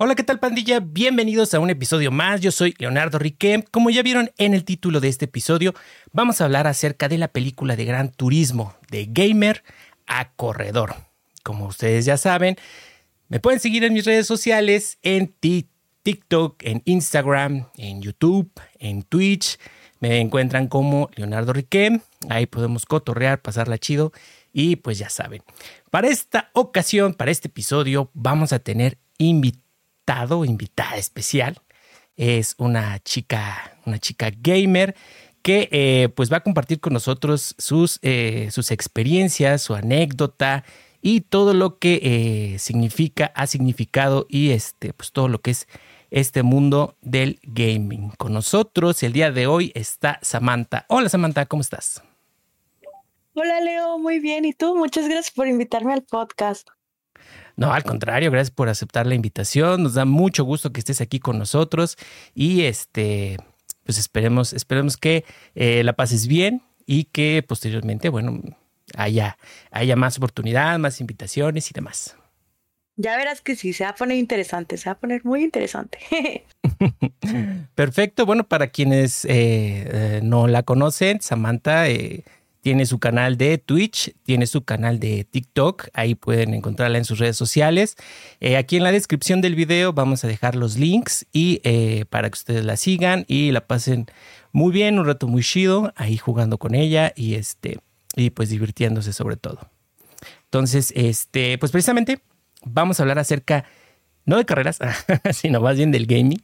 Hola, ¿qué tal pandilla? Bienvenidos a un episodio más. Yo soy Leonardo Riquem. Como ya vieron en el título de este episodio, vamos a hablar acerca de la película de Gran Turismo, de gamer a corredor. Como ustedes ya saben, me pueden seguir en mis redes sociales, en TikTok, en Instagram, en YouTube, en Twitch. Me encuentran como Leonardo Riquem. Ahí podemos cotorrear, pasarla chido. Y pues ya saben, para esta ocasión, para este episodio, vamos a tener invitados invitada especial. Es una chica, una chica gamer que eh, pues va a compartir con nosotros sus, eh, sus experiencias, su anécdota y todo lo que eh, significa, ha significado y este, pues todo lo que es este mundo del gaming. Con nosotros el día de hoy está Samantha. Hola Samantha, ¿cómo estás? Hola Leo, muy bien. ¿Y tú? Muchas gracias por invitarme al podcast. No, al contrario, gracias por aceptar la invitación. Nos da mucho gusto que estés aquí con nosotros y este, pues esperemos, esperemos que eh, la pases bien y que posteriormente, bueno, haya, haya más oportunidad, más invitaciones y demás. Ya verás que sí, se va a poner interesante, se va a poner muy interesante. Perfecto, bueno, para quienes eh, eh, no la conocen, Samantha tiene su canal de Twitch, tiene su canal de TikTok, ahí pueden encontrarla en sus redes sociales. Eh, aquí en la descripción del video vamos a dejar los links y eh, para que ustedes la sigan y la pasen muy bien, un rato muy chido, ahí jugando con ella y este y pues divirtiéndose sobre todo. Entonces, este, pues precisamente vamos a hablar acerca no de carreras, sino más bien del gaming.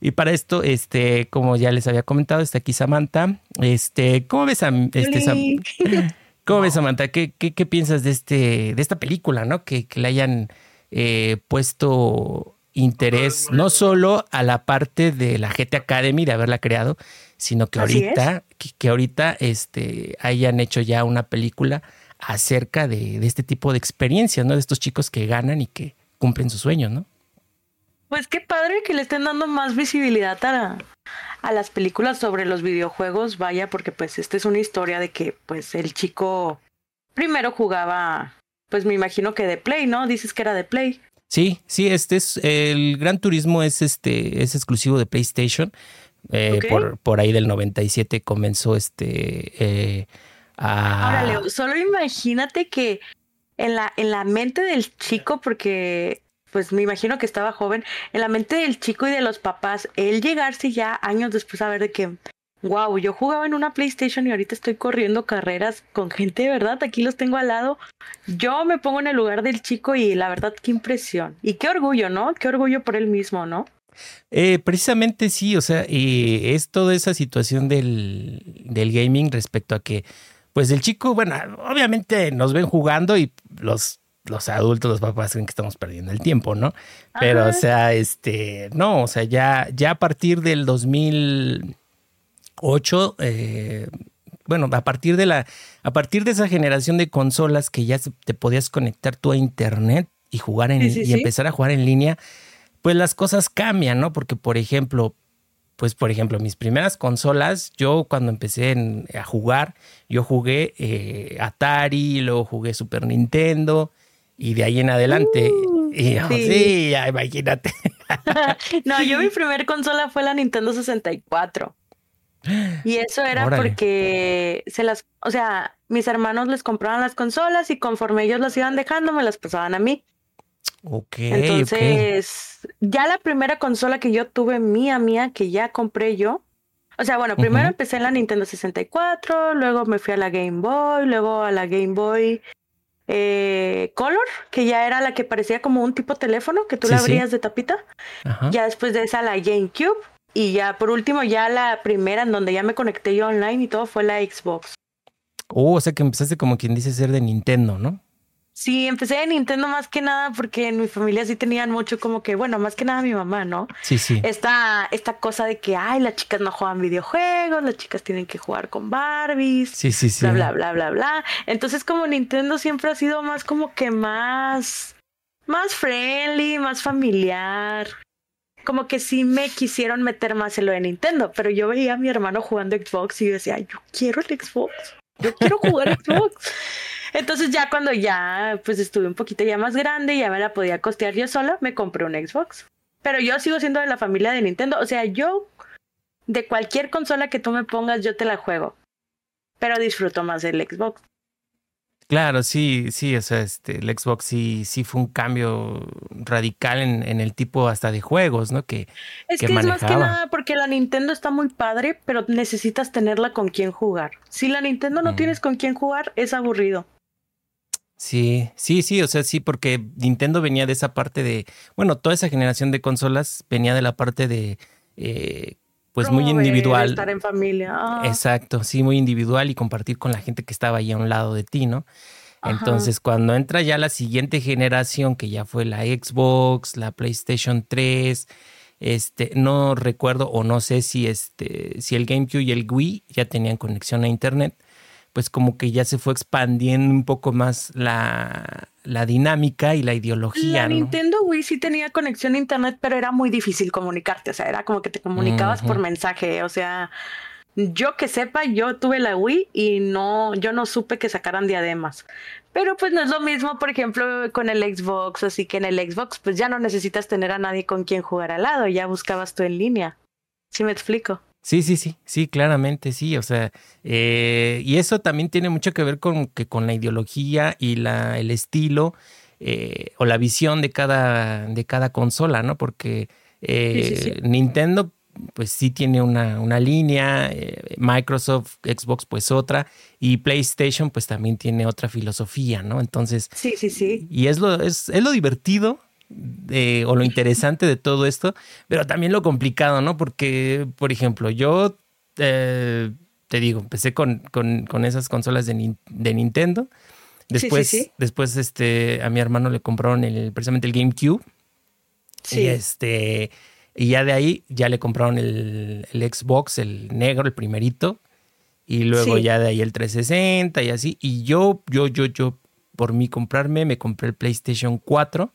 Y para esto, este, como ya les había comentado, está aquí Samantha. Este, ¿cómo ves, a, este, ¿cómo ves Samantha? ¿Qué, qué, piensas de este, de esta película, no? Que, le hayan eh, puesto interés no solo a la parte de la GT Academy de haberla creado, sino que ahorita, que, ahorita este, hayan hecho ya una película acerca de, de, este tipo de experiencias, ¿no? De estos chicos que ganan y que cumplen sus sueños, ¿no? Pues qué padre que le estén dando más visibilidad a, a las películas sobre los videojuegos, vaya, porque pues esta es una historia de que pues el chico primero jugaba, pues me imagino que de Play, ¿no? Dices que era de Play. Sí, sí, este es el Gran Turismo es este es exclusivo de PlayStation. Eh, por, por ahí del 97 comenzó este eh, a... Ahora, Leo, solo imagínate que en la, en la mente del chico, porque pues me imagino que estaba joven, en la mente del chico y de los papás, él llegarse ya años después a ver de que, wow, yo jugaba en una PlayStation y ahorita estoy corriendo carreras con gente verdad, aquí los tengo al lado. Yo me pongo en el lugar del chico y la verdad, qué impresión. Y qué orgullo, ¿no? Qué orgullo por él mismo, ¿no? Eh, precisamente sí, o sea, y es toda esa situación del, del gaming respecto a que pues el chico, bueno, obviamente nos ven jugando y los, los adultos, los papás creen que estamos perdiendo el tiempo, ¿no? Pero, o sea, este, no, o sea, ya, ya a partir del 2008, eh, bueno, a partir de la, a partir de esa generación de consolas que ya te podías conectar tú a internet y jugar en, y empezar a jugar en línea, pues las cosas cambian, ¿no? Porque, por ejemplo, pues por ejemplo, mis primeras consolas, yo cuando empecé a jugar, yo jugué eh, Atari, luego jugué Super Nintendo y de ahí en adelante. Uh, y sí. ya, imagínate. no, yo mi primer consola fue la Nintendo 64. Y eso era porque se las, o sea, mis hermanos les compraban las consolas y conforme ellos las iban dejando, me las pasaban a mí. Ok. Entonces, ya la primera consola que yo tuve mía, mía, que ya compré yo. O sea, bueno, primero empecé en la Nintendo 64, luego me fui a la Game Boy, luego a la Game Boy eh, Color, que ya era la que parecía como un tipo teléfono que tú la abrías de tapita. Ya después de esa la GameCube. Y ya por último, ya la primera en donde ya me conecté yo online y todo fue la Xbox. Oh, o sea que empezaste como quien dice ser de Nintendo, ¿no? Sí, empecé de Nintendo más que nada porque en mi familia sí tenían mucho como que, bueno, más que nada mi mamá, ¿no? Sí, sí. Esta, esta cosa de que, ay, las chicas no juegan videojuegos, las chicas tienen que jugar con Barbies. Sí, sí, sí. Bla, bla, bla, bla, bla. Entonces como Nintendo siempre ha sido más como que más, más friendly, más familiar. Como que sí me quisieron meter más en lo de Nintendo, pero yo veía a mi hermano jugando Xbox y yo decía, yo quiero el Xbox, yo quiero jugar Xbox. Entonces ya cuando ya pues estuve un poquito ya más grande, ya me la podía costear yo sola, me compré un Xbox. Pero yo sigo siendo de la familia de Nintendo, o sea, yo de cualquier consola que tú me pongas yo te la juego. Pero disfruto más del Xbox. Claro, sí, sí, o sea, este, el Xbox sí, sí fue un cambio radical en, en el tipo hasta de juegos, ¿no? Que, es que, es más que nada porque la Nintendo está muy padre, pero necesitas tenerla con quien jugar. Si la Nintendo no tienes con quien jugar, es aburrido. Sí, sí, sí, o sea, sí, porque Nintendo venía de esa parte de, bueno, toda esa generación de consolas venía de la parte de eh, pues muy individual. Estar en familia. Ah. Exacto, sí, muy individual y compartir con la gente que estaba ahí a un lado de ti, ¿no? Entonces, cuando entra ya la siguiente generación, que ya fue la Xbox, la PlayStation 3, este, no recuerdo o no sé si este, si el GameCube y el Wii ya tenían conexión a internet, pues como que ya se fue expandiendo un poco más la, la dinámica y la ideología. La Nintendo Wii sí tenía conexión a internet, pero era muy difícil comunicarte, o sea, era como que te comunicabas por mensaje, o sea, yo que sepa, yo tuve la Wii y no, yo no supe que sacaran diademas. Pero pues no es lo mismo, por ejemplo, con el Xbox, así que en el Xbox pues ya no necesitas tener a nadie con quien jugar al lado, ya buscabas tú en línea. ¿Sí me explico? Sí, sí, sí, sí, claramente, sí. O sea, eh, y eso también tiene mucho que ver con que con la ideología y la, el estilo eh, o la visión de cada, de cada consola, ¿no? Porque eh, Nintendo, pues sí tiene una, una línea, Microsoft, Xbox, pues otra, y PlayStation, pues también tiene otra filosofía, ¿no? Entonces, sí, sí, sí. Y es lo, es, es lo divertido o lo interesante de todo esto, pero también lo complicado, ¿no? Porque, por ejemplo, yo eh, te digo, empecé con, con, esas consolas de, de Nintendo. Después, después este, a mi hermano le compraron el, precisamente el GameCube. Y este. Y ya de ahí ya le compraron el, el Xbox, el negro, el primerito. Y luego ya de ahí el 360 y así. Y yo, yo, yo, yo, por mí comprarme, me compré el PlayStation 4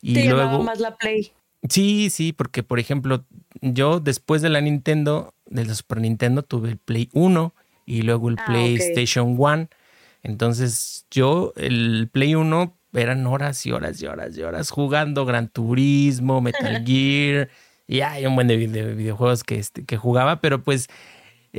y luego más la Play. Sí, sí, porque por ejemplo, yo después de la Nintendo, de la Super Nintendo, tuve el Play 1 y luego el ah, PlayStation 1. Entonces, yo, el Play 1 eran horas y horas y horas y horas jugando Gran Turismo, Metal Gear, y hay un buen de, videojuegos que, este, que jugaba, pero pues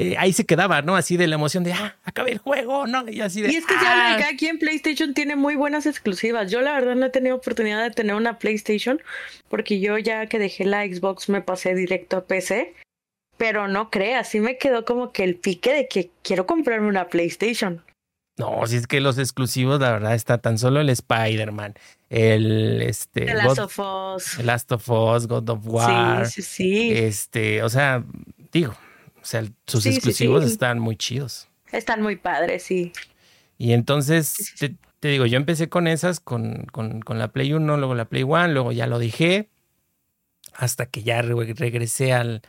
eh, ahí se quedaba, ¿no? Así de la emoción de, ah, acabé el juego, ¿no? Y así de. Y es que ya ah". aquí en PlayStation tiene muy buenas exclusivas. Yo la verdad no he tenido oportunidad de tener una PlayStation porque yo ya que dejé la Xbox me pasé directo a PC. Pero no creas, sí me quedó como que el pique de que quiero comprarme una PlayStation. No, si es que los exclusivos, la verdad, está tan solo el Spider-Man, el este. The Last of Us. El Last of Us, God of War. Sí, sí, sí. Este, o sea, digo, o sea, sus exclusivos están muy chidos. Están muy padres, sí. Y entonces, te, digo, yo empecé con esas, con, con, con, la Play 1, luego la Play 1, luego ya lo dejé, hasta que ya regresé al,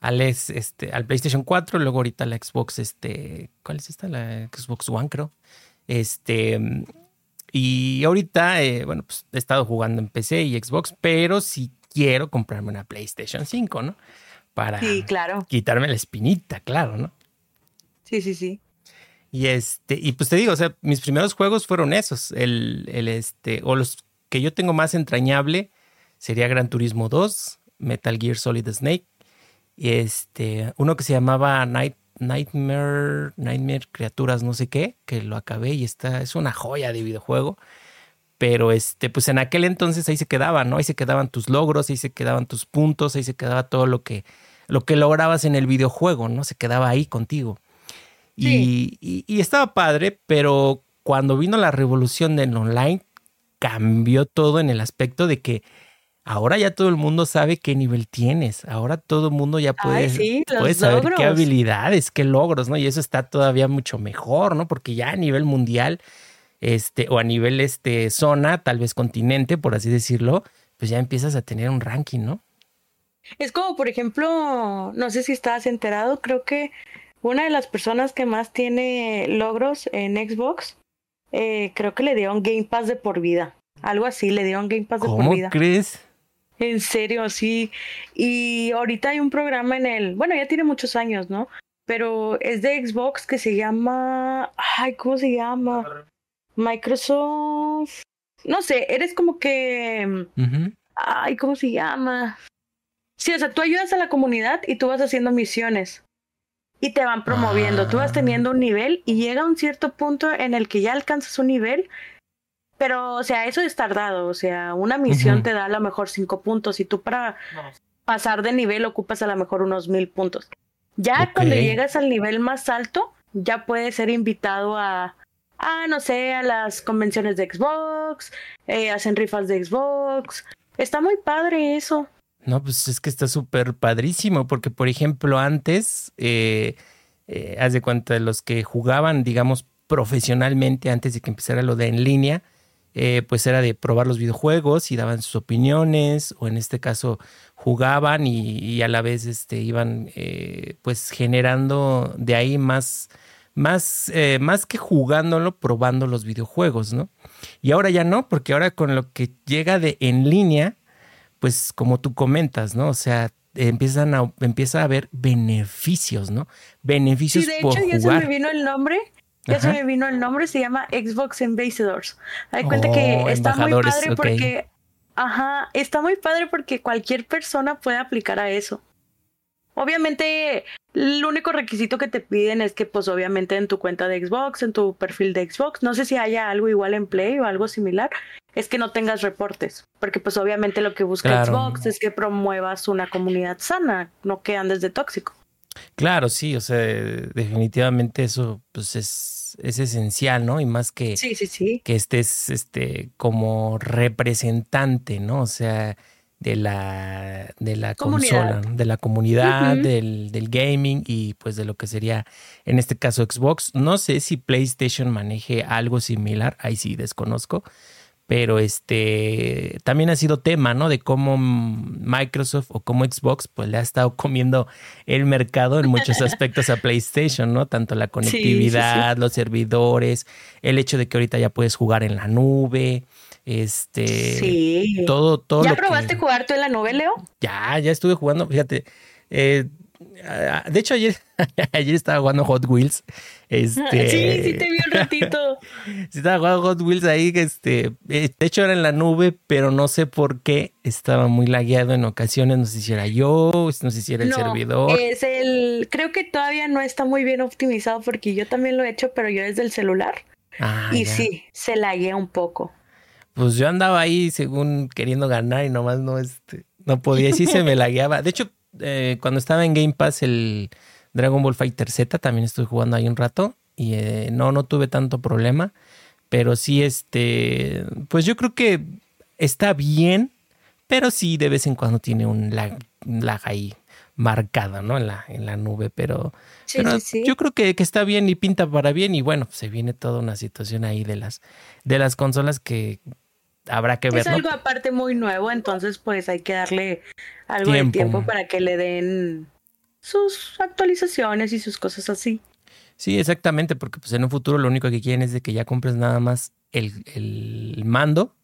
al, este, al PlayStation 4, luego ahorita la Xbox, este, ¿cuál es esta? La Xbox One, creo. Este, y ahorita, eh, bueno, pues he estado jugando en PC y Xbox, pero sí quiero comprarme una PlayStation 5, ¿no? Para claro. quitarme la espinita, claro, ¿no? Sí, sí, sí. Y este, y pues te digo, o sea, mis primeros juegos fueron esos. El, el este, o los que yo tengo más entrañable sería Gran Turismo 2, Metal Gear Solid Snake, y este, uno que se llamaba Night, Nightmare, Nightmare Criaturas, no sé qué, que lo acabé y está, es una joya de videojuego. Pero este, pues en aquel entonces ahí se quedaba, ¿no? Ahí se quedaban tus logros, ahí se quedaban tus puntos, ahí se quedaba todo lo que, lo que lograbas en el videojuego, ¿no? Se quedaba ahí contigo. Y, estaba padre, pero cuando vino la revolución del online, cambió todo en el aspecto de que ahora ya todo el mundo sabe qué nivel tienes. Ahora todo el mundo ya puede, saber qué habilidades, qué logros, ¿no? Y eso está todavía mucho mejor, ¿no? Porque ya a nivel mundial, este, o a nivel este, zona, tal vez continente, por así decirlo, pues ya empiezas a tener un ranking, ¿no? Es como, por ejemplo, no sé si estás enterado, creo que una de las personas que más tiene logros en Xbox, eh, creo que le dieron Game Pass de por vida. Algo así, le dieron Game Pass de por vida. ¿Cómo crees? En serio, sí. Y ahorita hay un programa en el, bueno, ya tiene muchos años, ¿no? Pero es de Xbox que se llama, ay, ¿cómo se llama? Microsoft. No sé, eres como que. Ay, ¿cómo se llama? Sí, o sea, tú ayudas a la comunidad y tú vas haciendo misiones. Y te van promoviendo. Tú vas teniendo un nivel y llega un cierto punto en el que ya alcanzas un nivel. Pero, o sea, eso es tardado. O sea, una misión te da a lo mejor cinco puntos y tú para pasar de nivel ocupas a lo mejor unos mil puntos. Ya cuando llegas al nivel más alto, ya puedes ser invitado a, a no sé, a las convenciones de Xbox, eh, hacen rifas de Xbox. Está muy padre eso. No, pues es que está súper padrísimo, porque por ejemplo antes, eh, eh, haz de cuenta los que jugaban, digamos, profesionalmente antes de que empezara lo de en línea, eh, pues era de probar los videojuegos y daban sus opiniones, o en este caso jugaban y, a la vez este, iban eh, pues generando de ahí más, más, eh, más que jugándolo, probando los videojuegos, ¿no? Y ahora ya no, porque ahora con lo que llega de en línea, pues como tú comentas, ¿no? O sea, empiezan a, empieza a haber beneficios, ¿no? Beneficios sí, de hecho, ya se me vino el nombre ya se me vino el nombre, se llama Xbox Ambassadors. Hay cuenta que oh, está muy padre porque, ajá, está muy padre porque cualquier persona puede aplicar a eso. Obviamente, el único requisito que te piden es que, pues, obviamente en tu cuenta de Xbox, en tu perfil de Xbox, no sé si haya algo igual en Play o algo similar, es que no tengas reportes, porque pues obviamente lo que busca Xbox es que promuevas una comunidad sana, no que andes de tóxico. Claro, sí, o sea, definitivamente eso pues es es, esencial, ¿no? Y más que, que estés este, como representante, ¿no? O sea, de la, de la consola, de la comunidad, del, del, gaming y pues de lo que sería en este caso Xbox. No sé si PlayStation maneje algo similar, ahí sí desconozco, pero este también ha sido tema, ¿no? De cómo Microsoft o cómo Xbox pues le ha estado comiendo el mercado en muchos aspectos a PlayStation, ¿no? Tanto la conectividad, los servidores, el hecho de que ahorita ya puedes jugar en la nube, este, sí. todo, todo. ¿Ya probaste jugar tú en la nube, Leo? Ya, ya estuve jugando, fíjate. Eh, de hecho, ayer, ayer estaba jugando Hot Wheels. Este, sí, sí te vi un ratito. sí, estaba jugando Hot Wheels ahí. Este, eh, de hecho, era en la nube, pero no sé por qué estaba muy lagueado en ocasiones. No sé si era yo, no sé si era el servidor. Es el. Creo que todavía no está muy bien optimizado porque yo también lo he hecho, pero yo desde el celular. Ah, y sí, se laguea un poco. Pues yo andaba ahí según queriendo ganar y nomás no, este, no podía. Sí se me lagueaba. De hecho, eh, cuando estaba en Game Pass el Dragon Ball Fighter Z, también estuve jugando ahí un rato y eh, no, no tuve tanto problema, pero sí, este, pues yo creo que está bien, pero sí de vez en cuando tiene un lag, ahí marcado, ¿no? En la, en la nube, pero, yo creo que, que, está bien y pinta para bien y bueno, se viene toda una situación ahí de las, de las consolas que habrá que ver. Es algo aparte muy nuevo, entonces pues hay que darle algo de tiempo para que le den sus actualizaciones y sus cosas así. Sí, exactamente, porque pues en un futuro lo único que quieren es de que ya compres nada más el, mando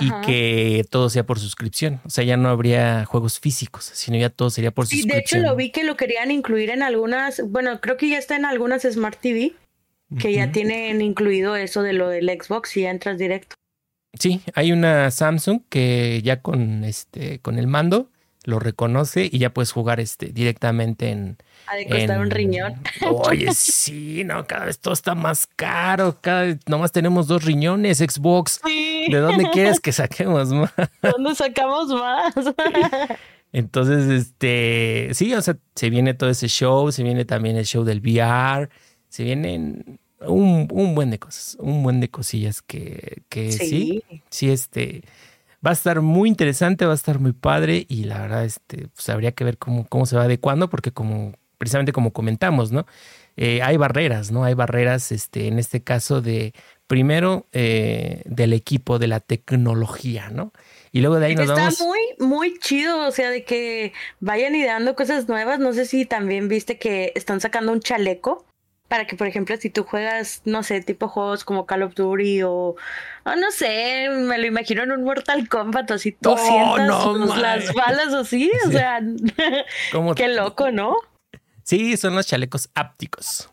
y que todo sea por suscripción. O sea, ya no habría juegos físicos, sino ya todo sería por suscripción. Sí, de hecho lo vi que lo querían incluir en algunas, bueno, creo que ya está en algunas Smart TV, que ya tienen incluido eso de lo del Xbox y ya entras directo. Sí, hay una Samsung que ya con este con el mando lo reconoce y ya puedes jugar este directamente en ha de costar un riñón. Oye, sí, no, cada vez todo está más caro, cada vez nomás tenemos dos riñones Xbox. ¿De dónde quieres que saquemos más? ¿Dónde sacamos más? Entonces, este, sí, o sea, se viene todo ese show, se viene también el show del VR, se vienen un, un, buen de cosas, un buen de cosillas que, que sí. sí, este, va a estar muy interesante, va a estar muy padre y la verdad, este, pues habría que ver cómo, cómo se va adecuando porque como, precisamente como comentamos, ¿no? Eh, hay barreras, ¿no? Hay barreras, este, en este caso de, primero, eh, del equipo, de la tecnología, ¿no? Y luego de ahí nos Está muy, muy chido, o sea, de que vayan ideando cosas nuevas. No sé si también viste que están sacando un chaleco para que, por ejemplo, si tú juegas, no sé, tipo juegos como Call of Duty o, no sé, me lo imagino en un Mortal Kombat, así tú sientas las balas así, o sea, qué loco, ¿no? Sí, son los chalecos ápticos.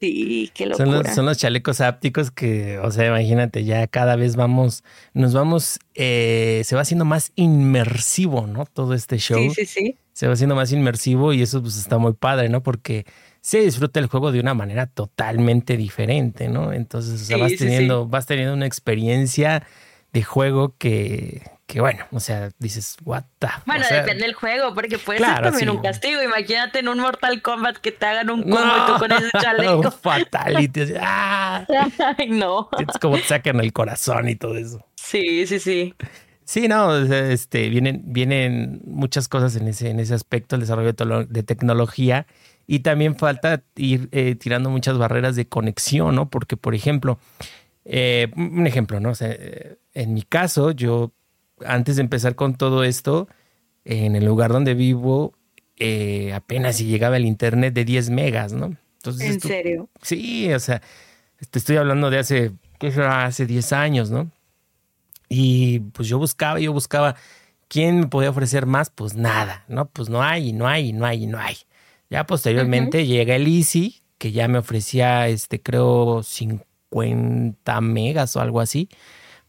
Sí, qué locura. Son los, son los chalecos ápticos que, o sea, imagínate, ya cada vez vamos, nos vamos, eh, se va haciendo más inmersivo, ¿no? Todo este show. Sí, sí, sí. Se va haciendo más inmersivo y eso pues está muy padre, ¿no? Porque se disfruta el juego de una manera totalmente diferente, ¿no? Entonces, o sea, vas teniendo, vas teniendo una experiencia de juego que, que bueno, o sea, dices, what the Bueno, depende del juego, porque puede ser también un castigo. Imagínate en un Mortal Kombat que te hagan un combo y tú con ese chaleco. fatality. ¡ah! Ay, no. Es como te sacan el corazón y todo eso. Sí, sí, sí. Sí, no, este, vienen, vienen muchas cosas en ese, en ese aspecto, el desarrollo de tecnología. Y también falta ir eh, tirando muchas barreras de conexión, ¿no? Porque, por ejemplo, eh, un ejemplo, ¿no? O sea, eh, en mi caso, yo antes de empezar con todo esto, en el lugar donde vivo, eh, apenas si llegaba el internet de 10 megas, ¿no? Entonces, ¿En serio? Sí, o sea, te estoy hablando de hace, ¿qué será? Hace 10 años, ¿no? Y pues yo buscaba, yo buscaba, ¿quién me podía ofrecer más? Pues nada, ¿no? Pues no hay, no hay, no hay, no hay. Ya posteriormente llega el Easy, que ya me ofrecía, este, creo, 50 megas o algo así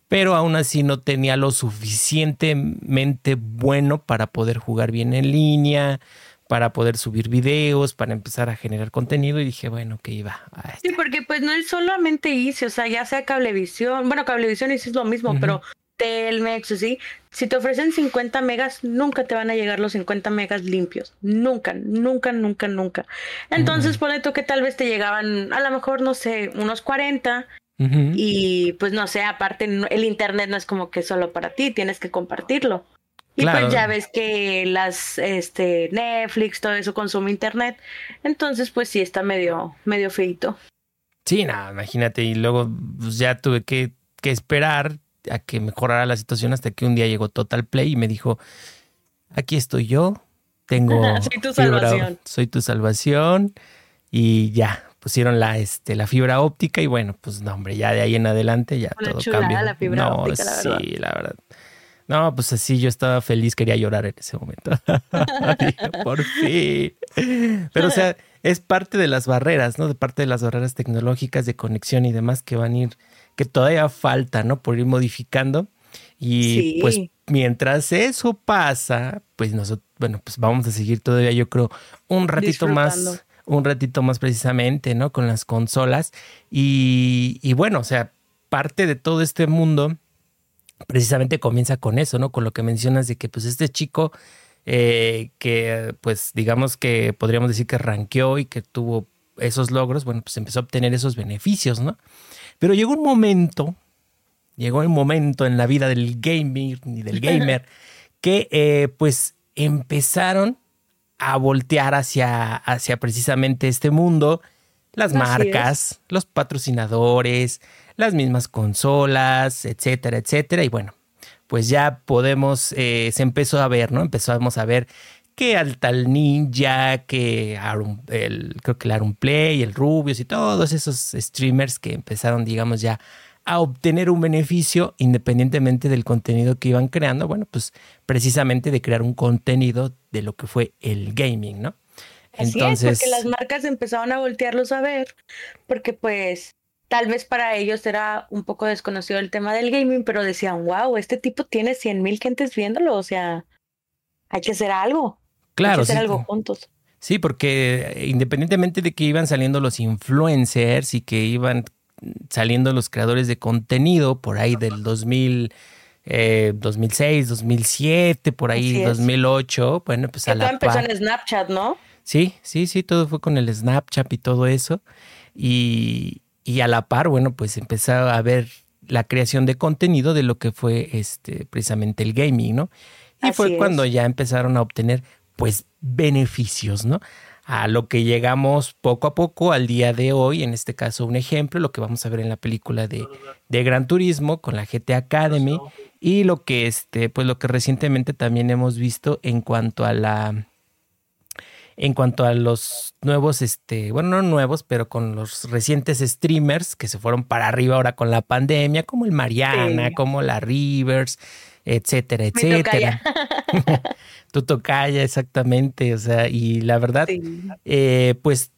pero aún así no tenía lo suficientemente bueno para poder jugar bien en línea, para poder subir videos, para empezar a generar contenido y dije, bueno, que iba. Sí, porque pues no es solamente Easy, o sea, ya sea Cablevisión, bueno, Cablevisión es lo mismo, pero Telmex, ¿sí? Si te ofrecen 50 megas, nunca te van a llegar los 50 megas limpios. Nunca, nunca, nunca, nunca. Entonces, uh tú que tal vez te llegaban, a lo mejor, no sé, unos 40 y pues no sé, aparte el internet no es como que solo para ti, tienes que compartirlo. Y pues ya ves que las este Netflix, todo eso consume internet. Entonces, pues sí está medio, medio feito. Sí, nada, imagínate. Y luego pues, ya tuve que, que esperar a que mejorara la situación hasta que un día llegó Total Play y me dijo, aquí estoy yo, tengo... soy tu salvación. soy tu salvación y ya, pusieron la, este, la fibra óptica y bueno, pues no, hombre, ya de ahí en adelante ya todo cambia. la fibra no, óptica, la verdad. Sí, la verdad. No, pues así yo estaba feliz, quería llorar en ese momento. Por fin. Pero o sea, es parte de las barreras, ¿no? De parte de las barreras tecnológicas de conexión y demás que van a ir, que todavía falta, ¿no? Por ir modificando. Y pues mientras eso pasa, pues nosotros, bueno, pues vamos a seguir todavía, yo creo, un ratito más un ratito más precisamente, ¿no? Con las consolas. Y, bueno, o sea, parte de todo este mundo precisamente comienza con eso, ¿no? Con lo que mencionas de que pues este chico eh, que pues digamos que podríamos decir que ranqueó y que tuvo esos logros, bueno, pues empezó a obtener esos beneficios, ¿no? Pero llegó un momento, llegó un momento en la vida del gamer y del gamer que eh, pues empezaron a voltear hacia, hacia precisamente este mundo, las marcas, los patrocinadores, las mismas consolas, etcétera, etcétera. Y bueno, pues ya podemos, eh, se empezó a ver, ¿no? Empezamos a ver que al tal Ninja, que el, creo que el Aaron Play, el Rubius y todos esos streamers que empezaron, digamos, ya a obtener un beneficio independientemente del contenido que iban creando, bueno, pues precisamente de crear un contenido de lo que fue el gaming, ¿no? Entonces, es, porque las marcas empezaron a voltearlos a ver, porque pues tal vez para ellos era un poco desconocido el tema del gaming, pero decían, wow, este tipo tiene 100 mil gentes viéndolo, o sea, hay que hacer algo. Claro. Hacer algo juntos. Sí, porque independientemente de que iban saliendo los influencers y que iban saliendo los creadores de contenido por ahí del 2000, 2006, 2007, por ahí 2008. Bueno, pues a la empezó en Snapchat, ¿no? Sí, sí, sí, todo fue con el Snapchat y todo eso. Y, y a la par, bueno, pues empezó a ver la creación de contenido de lo que fue este precisamente el gaming, ¿no? Y fue cuando ya empezaron a obtener pues beneficios, ¿no? a lo que llegamos poco a poco al día de hoy, en este caso un ejemplo, lo que vamos a ver en la película de, de Gran Turismo con la GT Academy y lo que este, pues lo que recientemente también hemos visto en cuanto a la en cuanto a los nuevos, este, bueno, no nuevos, pero con los recientes streamers que se fueron para arriba ahora con la pandemia, como el Mariana, como la Rivers, etcétera, etcétera. tu tocaya, exactamente. O sea, y la verdad, eh, pues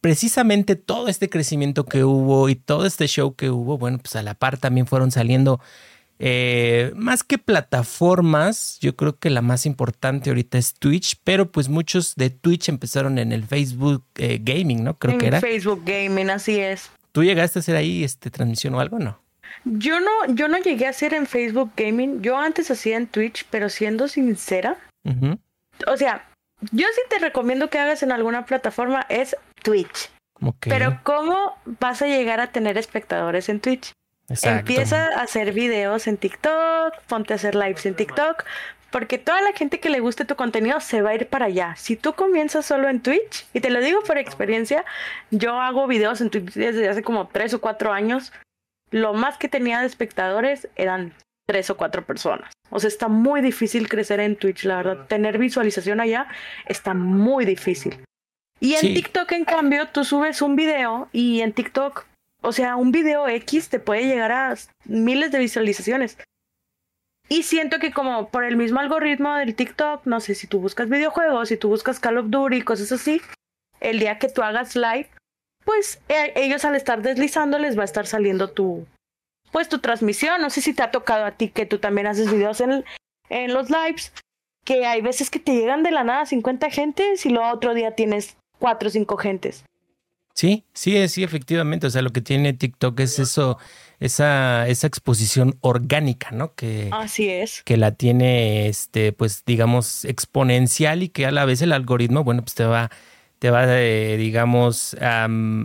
precisamente todo este crecimiento que hubo y todo este show que hubo, bueno, pues a la par también fueron saliendo eh, más que plataformas, yo creo que la más importante ahorita es Twitch, pero pues muchos de Twitch empezaron en el Facebook eh, Gaming, ¿no? Creo que era. Facebook Gaming, así es. ¿Tú llegaste a hacer ahí este transmisión o algo, no? Yo no, yo no llegué a hacer en Facebook Gaming. Yo antes hacía en Twitch, pero siendo sincera, o sea, yo sí te recomiendo que hagas en alguna plataforma es Twitch. Pero ¿cómo vas a llegar a tener espectadores en Twitch? Empieza a hacer videos en TikTok, ponte a hacer lives en TikTok, porque toda la gente que le guste tu contenido se va a ir para allá. Si tú comienzas solo en Twitch, y te lo digo por experiencia, yo hago videos en Twitch desde hace como tres o cuatro años. Lo más que tenía de espectadores eran tres o cuatro personas. O sea, está muy difícil crecer en Twitch, la verdad. Tener visualización allá está muy difícil. Y en TikTok, en cambio, tú subes un video y en TikTok o sea, un video X te puede llegar a miles de visualizaciones. Y siento que como por el mismo algoritmo del TikTok, no sé, si tú buscas videojuegos, si tú buscas Call of Duty, cosas así, el día que tú hagas live, pues eh, ellos al estar deslizando les va a estar saliendo tu, pues tu transmisión. No sé si te ha tocado a ti que tú también haces videos en, en los lives, que hay veces que te llegan de la nada 50 gentes y luego otro día tienes 4 o 5 gentes. Sí, sí, sí, efectivamente. O sea, lo que tiene TikTok es eso, esa, esa exposición orgánica, ¿no? Que, Así es. Que la tiene, este, pues, digamos, exponencial y que a la vez el algoritmo, bueno, pues te va, te va, eh, digamos,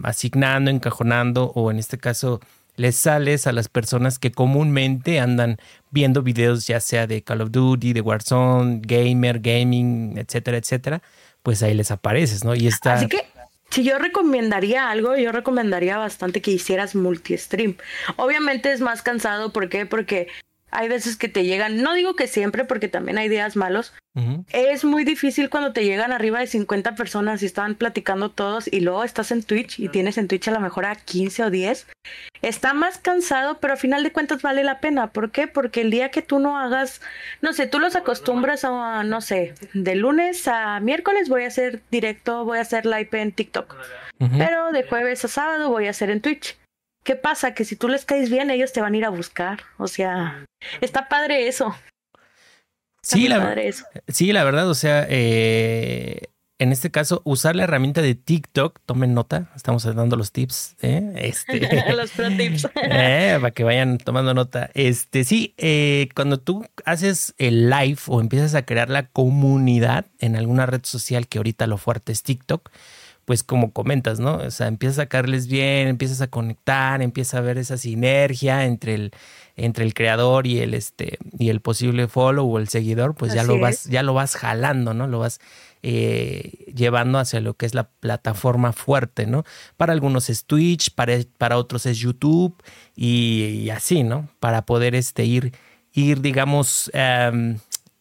asignando, encajonando, o en este caso, le sales a las personas que comúnmente andan viendo videos, ya sea de Call of Duty, de Warzone, Gamer, Gaming, etcétera, etcétera, pues ahí les apareces, ¿no? Y está. Así que si yo recomendaría algo, yo recomendaría bastante que hicieras multi-stream. Obviamente es más cansado, ¿por qué? Porque hay veces que te llegan, no digo que siempre, porque también hay días malos. Es muy difícil cuando te llegan arriba de 50 personas y estaban platicando todos y luego estás en Twitch y tienes en Twitch a lo mejor a 15 o 10. Está más cansado, pero a final de cuentas vale la pena. ¿Por qué? Porque el día que tú no hagas, no sé, tú los acostumbras a, no sé, de lunes a miércoles voy a hacer directo, voy a hacer live en TikTok. Pero de jueves a sábado voy a hacer en Twitch. ¿Qué pasa? Que si tú les caes bien, ellos te van a ir a buscar. O sea, está padre eso. sí, la, sí, la verdad, o sea, eh, en este caso, usar la herramienta de TikTok, tomen nota, estamos dando los tips, ¿eh? Este, los pro tips. Eh, para que vayan tomando nota. Este, sí, eh, cuando tú haces el live o empiezas a crear la comunidad en alguna red social, que ahorita lo fuerte es TikTok, pues como comentas, ¿no? O sea, empiezas a sacarles bien, empiezas a conectar, empieza a ver esa sinergia entre el, entre el creador y el este y el posible follow o el seguidor, pues ya lo vas, ya lo vas jalando, ¿no? Lo vas eh, llevando hacia lo que es la plataforma fuerte, ¿no? Para algunos es Twitch, para, para otros es YouTube y, así, ¿no? Para poder este ir, ir digamos, em,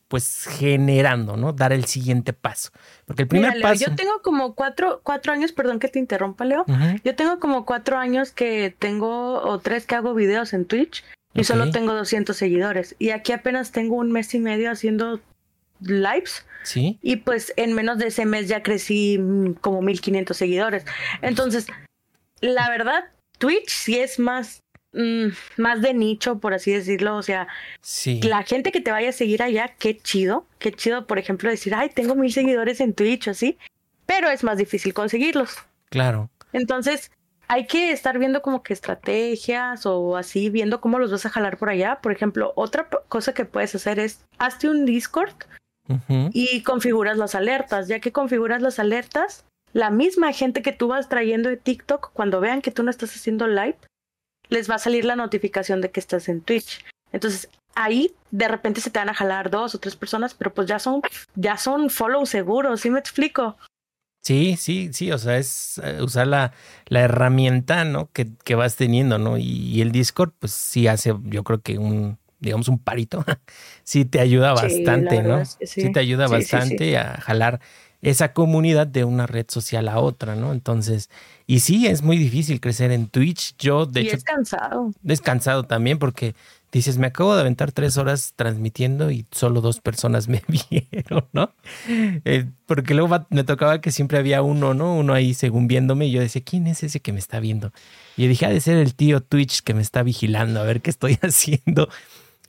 pues generando, ¿no? Dar el siguiente paso. Porque el primer paso. Yo tengo como cuatro, cuatro años, perdón que te interrumpa, Leo. Yo tengo como cuatro años que tengo, o tres que hago videos en Twitch y solo tengo 200 seguidores. Y aquí apenas tengo un mes y medio haciendo lives. Sí. Y pues en menos de ese mes ya crecí mm, como 1500 seguidores. Entonces, la verdad, Twitch sí es más Mm, más de nicho, por así decirlo. O sea, la gente que te vaya a seguir allá, qué chido. Qué chido, por ejemplo, decir, ay, tengo mil seguidores en Twitch, así. Pero es más difícil conseguirlos. Claro. Entonces, hay que estar viendo como que estrategias o así, viendo cómo los vas a jalar por allá. Por ejemplo, otra cosa que puedes hacer es, hazte un Discord y configuras las alertas. Ya que configuras las alertas, la misma gente que tú vas trayendo de TikTok, cuando vean que tú no estás haciendo live, les va a salir la notificación de que estás en Twitch. Entonces, ahí de repente se te van a jalar dos o tres personas, pero pues ya son, ya son follow seguros, ¿sí me explico? Sí, sí, sí, o sea, es eh, usar la, la herramienta, ¿no? Que, que, vas teniendo, ¿no? Y, el Discord, pues sí hace, yo creo que un, digamos, un parito, sí te ayuda bastante, ¿no? sí. te ayuda bastante a jalar esa comunidad de una red social a otra, ¿no? Entonces, y sí, es muy difícil crecer en Twitch. Yo, de y hecho. Es cansado. Es cansado también porque dices, me acabo de aventar tres horas transmitiendo y solo dos personas me vieron, ¿no? Eh, porque luego me tocaba que siempre había uno, ¿no? Uno ahí según viéndome y yo decía, ¿quién es ese que me está viendo? Y yo dije, ha de ser el tío Twitch que me está vigilando a ver qué estoy haciendo.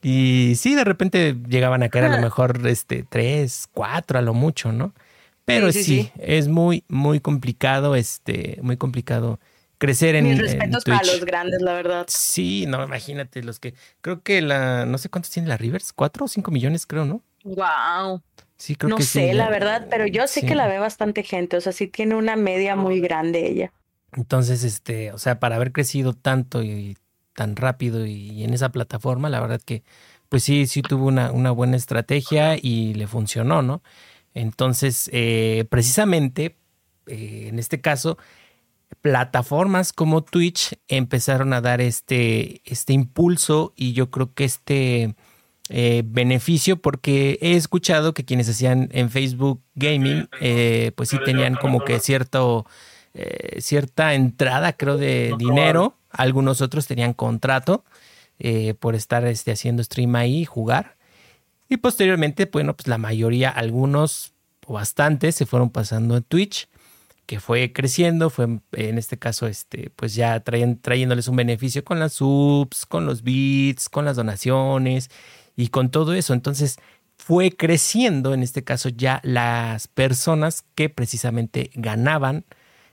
Y sí, de repente llegaban a caer a lo mejor este, tres, cuatro a lo mucho, ¿no? Pero sí, es muy, muy complicado, este, muy complicado crecer en. Mis respetos para los grandes, la verdad. Sí, no, imagínate, los que. Creo que la. No sé cuántos tiene la Rivers, cuatro o cinco millones, creo, ¿no? Wow. Sí, creo no que sé, la verdad, pero yo sé que la ve bastante gente. O sea, sí tiene una media muy grande ella. Entonces, este, o sea, para haber crecido tanto y tan rápido y en esa plataforma, la verdad que, pues sí, sí tuvo una, una buena estrategia y le funcionó, ¿no? Entonces, eh, precisamente, eh, en este caso, plataformas como Twitch empezaron a dar este, este impulso y yo creo que este eh, beneficio porque he escuchado que quienes hacían en Facebook gaming pues sí tenían como que cierto, cierta entrada creo de dinero, algunos otros tenían contrato por estar este, haciendo stream ahí, jugar y posteriormente, bueno, pues la mayoría, algunos o bastantes, se fueron pasando a Twitch, que fue creciendo, fue en este caso, este, pues ya trayéndoles un beneficio con las subs, con los bits, con las donaciones y con todo eso. Entonces, fue creciendo, en este caso, ya las personas que precisamente ganaban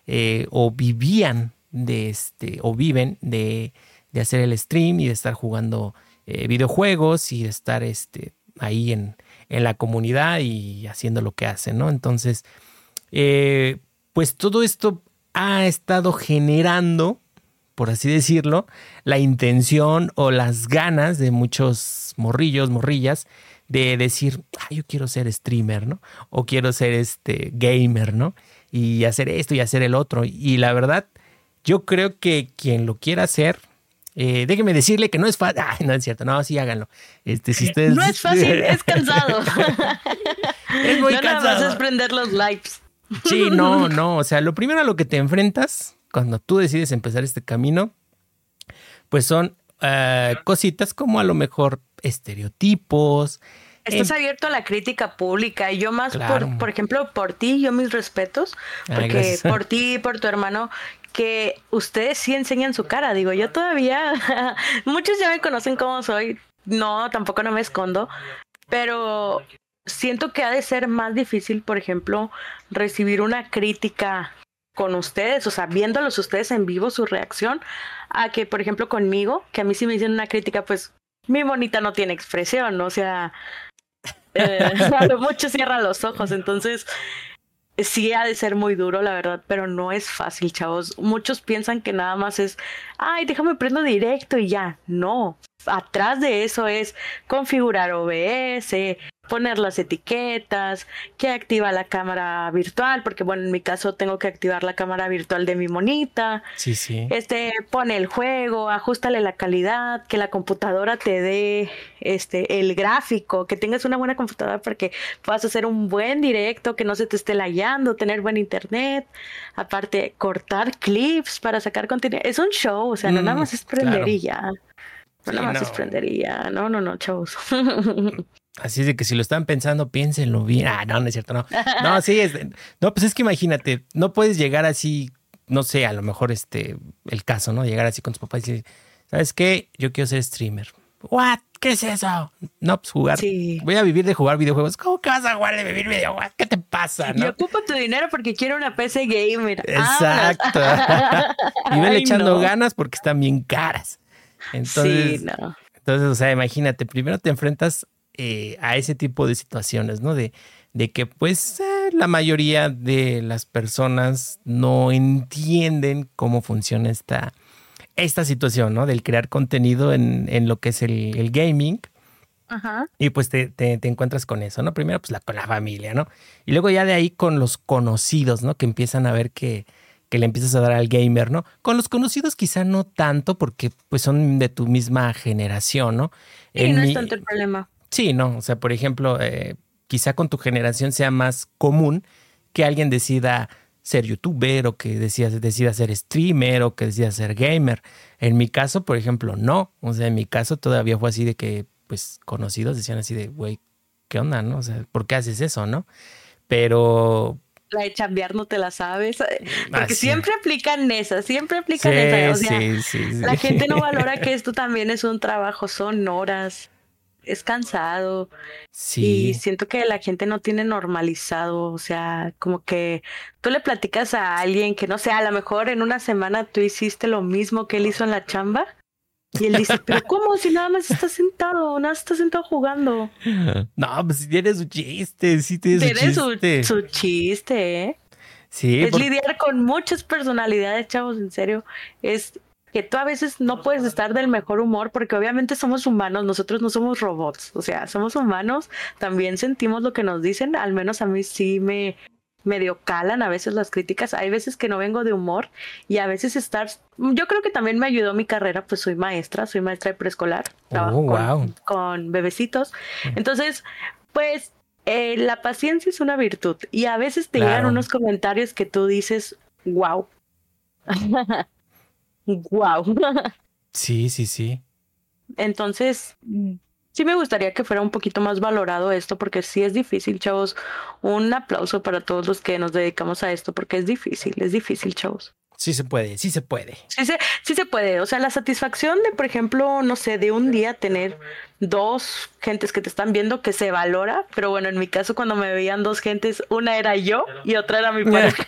eh, o vivían de este, o viven de, de, hacer el stream y de estar jugando eh, videojuegos y de estar este, ahí en, la comunidad y haciendo lo que hacen, ¿no? Entonces, eh, pues todo esto ha estado generando, por así decirlo, la intención o las ganas de muchos morrillos, morrillas, de decir, ah, yo quiero ser streamer, ¿no? O quiero ser este gamer, ¿no? Y hacer esto y hacer el otro. Y la verdad, yo creo que quien lo quiera hacer, eh, déjeme decirle que no es fácil. no es cierto. No, sí, háganlo. Este, si ustedes... No es fácil, es cansado. es muy cansado. Nada más es prender los likes. Sí, no, no. O sea, lo primero a lo que te enfrentas cuando tú decides empezar este camino, pues son eh, cositas como a lo mejor estereotipos. Estás em, abierto a la crítica pública y yo más por, por ejemplo, por ti, yo mis respetos, porque por ti, por tu hermano, que ustedes sí enseñan su cara. Digo, yo todavía, muchos ya me conocen cómo soy. No, tampoco no me escondo, pero siento que ha de ser más difícil, por ejemplo, recibir una crítica con ustedes, o sea, viéndolos ustedes en vivo, su reacción, a que, por ejemplo, conmigo, que a mí sí me dicen una crítica, pues mi bonita no tiene expresión, o sea, eh, mucho cierra los ojos, entonces sí ha de ser muy duro, la verdad, pero no es fácil, chavos. Muchos piensan que nada más es, ay, déjame prendo directo y ya. No, atrás de eso es configurar OBS, poner las etiquetas, que activa la cámara virtual, porque bueno, en mi caso tengo que activar la cámara virtual de mi monita. Sí, sí. Este, pone el juego, ajustale la calidad, que la computadora te dé este el gráfico, que tengas una buena computadora para que puedas hacer un buen directo, que no se te esté layando, tener buen internet, aparte cortar clips para sacar contenido. Es un show, o sea, no nada mm, más es prender y ya. No nada más es prender y ya. No, no, no, chavos. Así es de que si lo están pensando, piénsenlo bien. Ah, no, no es cierto, no. No, sí, es, no, pues es que imagínate, no puedes llegar así, no sé, a lo mejor este, el caso, ¿no? Llegar así con tus papás y decir, ¿sabes qué? Yo quiero ser streamer. ¿What? ¿Qué es eso? No, pues jugar. Sí. Voy a vivir de jugar videojuegos. ¿Cómo que vas a jugar de vivir videojuegos? ¿Qué te pasa? ¿no? Yo ocupo tu dinero porque quiero una PC gamer. Exacto. y ven echando ganas porque están bien caras. Entonces, sí, no. Entonces, o sea, imagínate, primero te enfrentas eh, a ese tipo de situaciones, ¿no? De, de que pues eh, la mayoría de las personas no entienden cómo funciona esta, esta situación, ¿no? Del crear contenido en, en lo que es el, gaming. Ajá. Y pues te, te, encuentras con eso, ¿no? Primero pues la, con la familia, ¿no? Y luego ya de ahí con los conocidos, ¿no? Que empiezan a ver que, que le empiezas a dar al gamer, ¿no? Con los conocidos quizá no tanto porque pues son de tu misma generación, ¿no? Sí, no es tanto el problema. Sí, no, o sea, por ejemplo, eh, quizá con tu generación sea más común que alguien decida ser youtuber o que decidas, decidas ser streamer o que decidas ser gamer. En mi caso, por ejemplo, no. O sea, en mi caso todavía fue así de que, pues, conocidos decían así de, güey, ¿qué onda, no? O sea, ¿por qué haces eso, no? Pero... La de chambear no te la sabes. Eh, porque siempre aplican esa, siempre aplican esa. O sea, la gente no valora que esto también es un trabajo, son horas es cansado. Sí. Y siento que la gente no tiene normalizado, o sea, como que tú le platicas a alguien que no sé, a lo mejor en una semana tú hiciste lo mismo que él hizo en la chamba. Y él dice, pero ¿cómo? Si nada más está sentado, nada más está sentado jugando. No, pues si tiene su chiste, sí tiene, su chiste. Su, su chiste, ¿eh? Sí. Es lidiar con muchas personalidades, chavos, en serio. Es que tú a veces no puedes estar del mejor humor porque obviamente somos humanos, nosotros no somos robots, o sea, somos humanos, también sentimos lo que nos dicen, al menos a mí sí me medio calan a veces las críticas, hay veces que no vengo de humor y a veces estar, yo creo que también me ayudó mi carrera, pues soy maestra, soy maestra de preescolar, trabajo oh, con, bebecitos, entonces, pues eh, la paciencia es una virtud y a veces te llegan unos comentarios que tú dices, wow. Wow. sí, sí, sí. Entonces, sí me gustaría que fuera un poquito más valorado esto, porque sí es difícil, chavos. Un aplauso para todos los que nos dedicamos a esto, porque es difícil, es difícil, chavos. Sí se puede, sí se puede. Sí se, sí se puede. O sea, la satisfacción de, por ejemplo, no sé, de un día tener dos gentes que te están viendo que se valora, pero bueno, en mi caso cuando me veían dos gentes, una era yo y otra era mi pareja.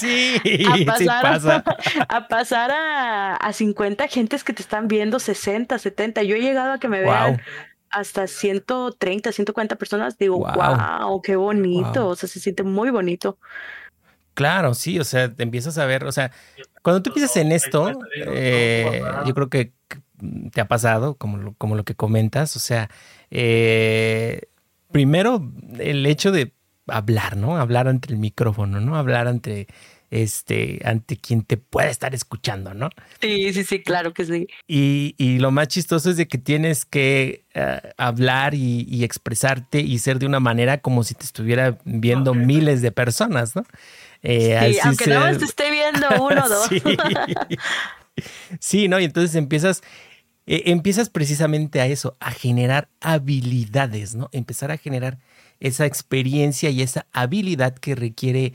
sí, a pasar, sí pasa. A, pasar a, a 50 gentes que te están viendo, 60, 70. Yo he llegado a que me vean hasta 130, 140 personas. Digo, wow, qué bonito. O sea, se siente muy bonito. Claro, sí, o sea, te empiezas a ver, o sea, cuando tú empiezas en esto, eh, yo creo que te ha pasado, como lo, como lo que comentas, o sea, eh, primero el hecho de hablar, ¿no? Hablar ante el micrófono, ¿no? Hablar ante este, ante quien te pueda estar escuchando, ¿no? Sí, sí, sí, claro que sí. Y, y lo más chistoso es de que tienes que eh, hablar y, y, expresarte y ser de una manera como si te estuviera viendo miles de personas, ¿no? Eh, sí, aunque no te esté viendo uno o dos. sí. ¿no? Y entonces empiezas, eh, empiezas precisamente a eso, a generar habilidades, ¿no? Empezar a generar esa experiencia y esa habilidad que requiere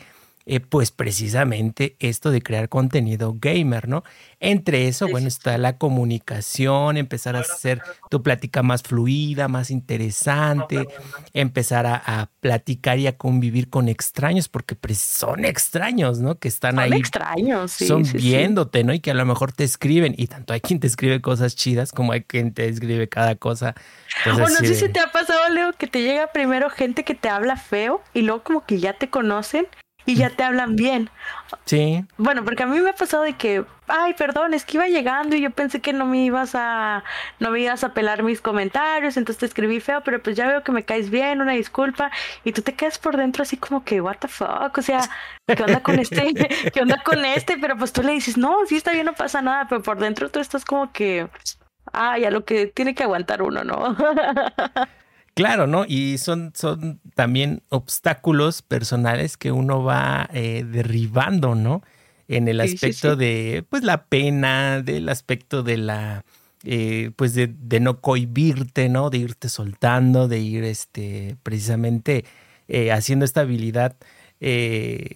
eh, pues precisamente esto de crear contenido gamer, ¿no? Entre eso, bueno, está la comunicación, empezar a hacer tu plática más fluida, más interesante, empezar a, platicar y a convivir con extraños, porque pues, son extraños, ¿no? Que están ahí. Son extraños, sí. Son viéndote, ¿no? Y que a lo mejor te escriben, y tanto hay quien te escribe cosas chidas como hay quien te escribe cada cosa. No sé si te ha pasado, Leo, que te llega primero gente que te habla feo y luego como que ya te conocen y ya te hablan bien. Sí. Bueno, porque a mí me ha pasado de que, ay, perdón, es que iba llegando y yo pensé que no me ibas a, no me ibas a pelar mis comentarios, entonces te escribí feo, pero pues ya veo que me caes bien, una disculpa, y tú te quedas por dentro así como que, what the fuck, o sea, ¿qué onda con este? ¿Qué onda con este? Pero pues tú le dices, no, sí está bien, no pasa nada, pero por dentro tú estás como que, ay, a lo que tiene que aguantar uno, ¿no? Claro, ¿no? Y son, son también obstáculos personales que uno va eh, derribando, ¿no? En el aspecto de, pues, la pena, del aspecto de la, eh, pues, de, de, no cohibirte, ¿no? De irte soltando, de ir, este, precisamente eh, haciendo esta habilidad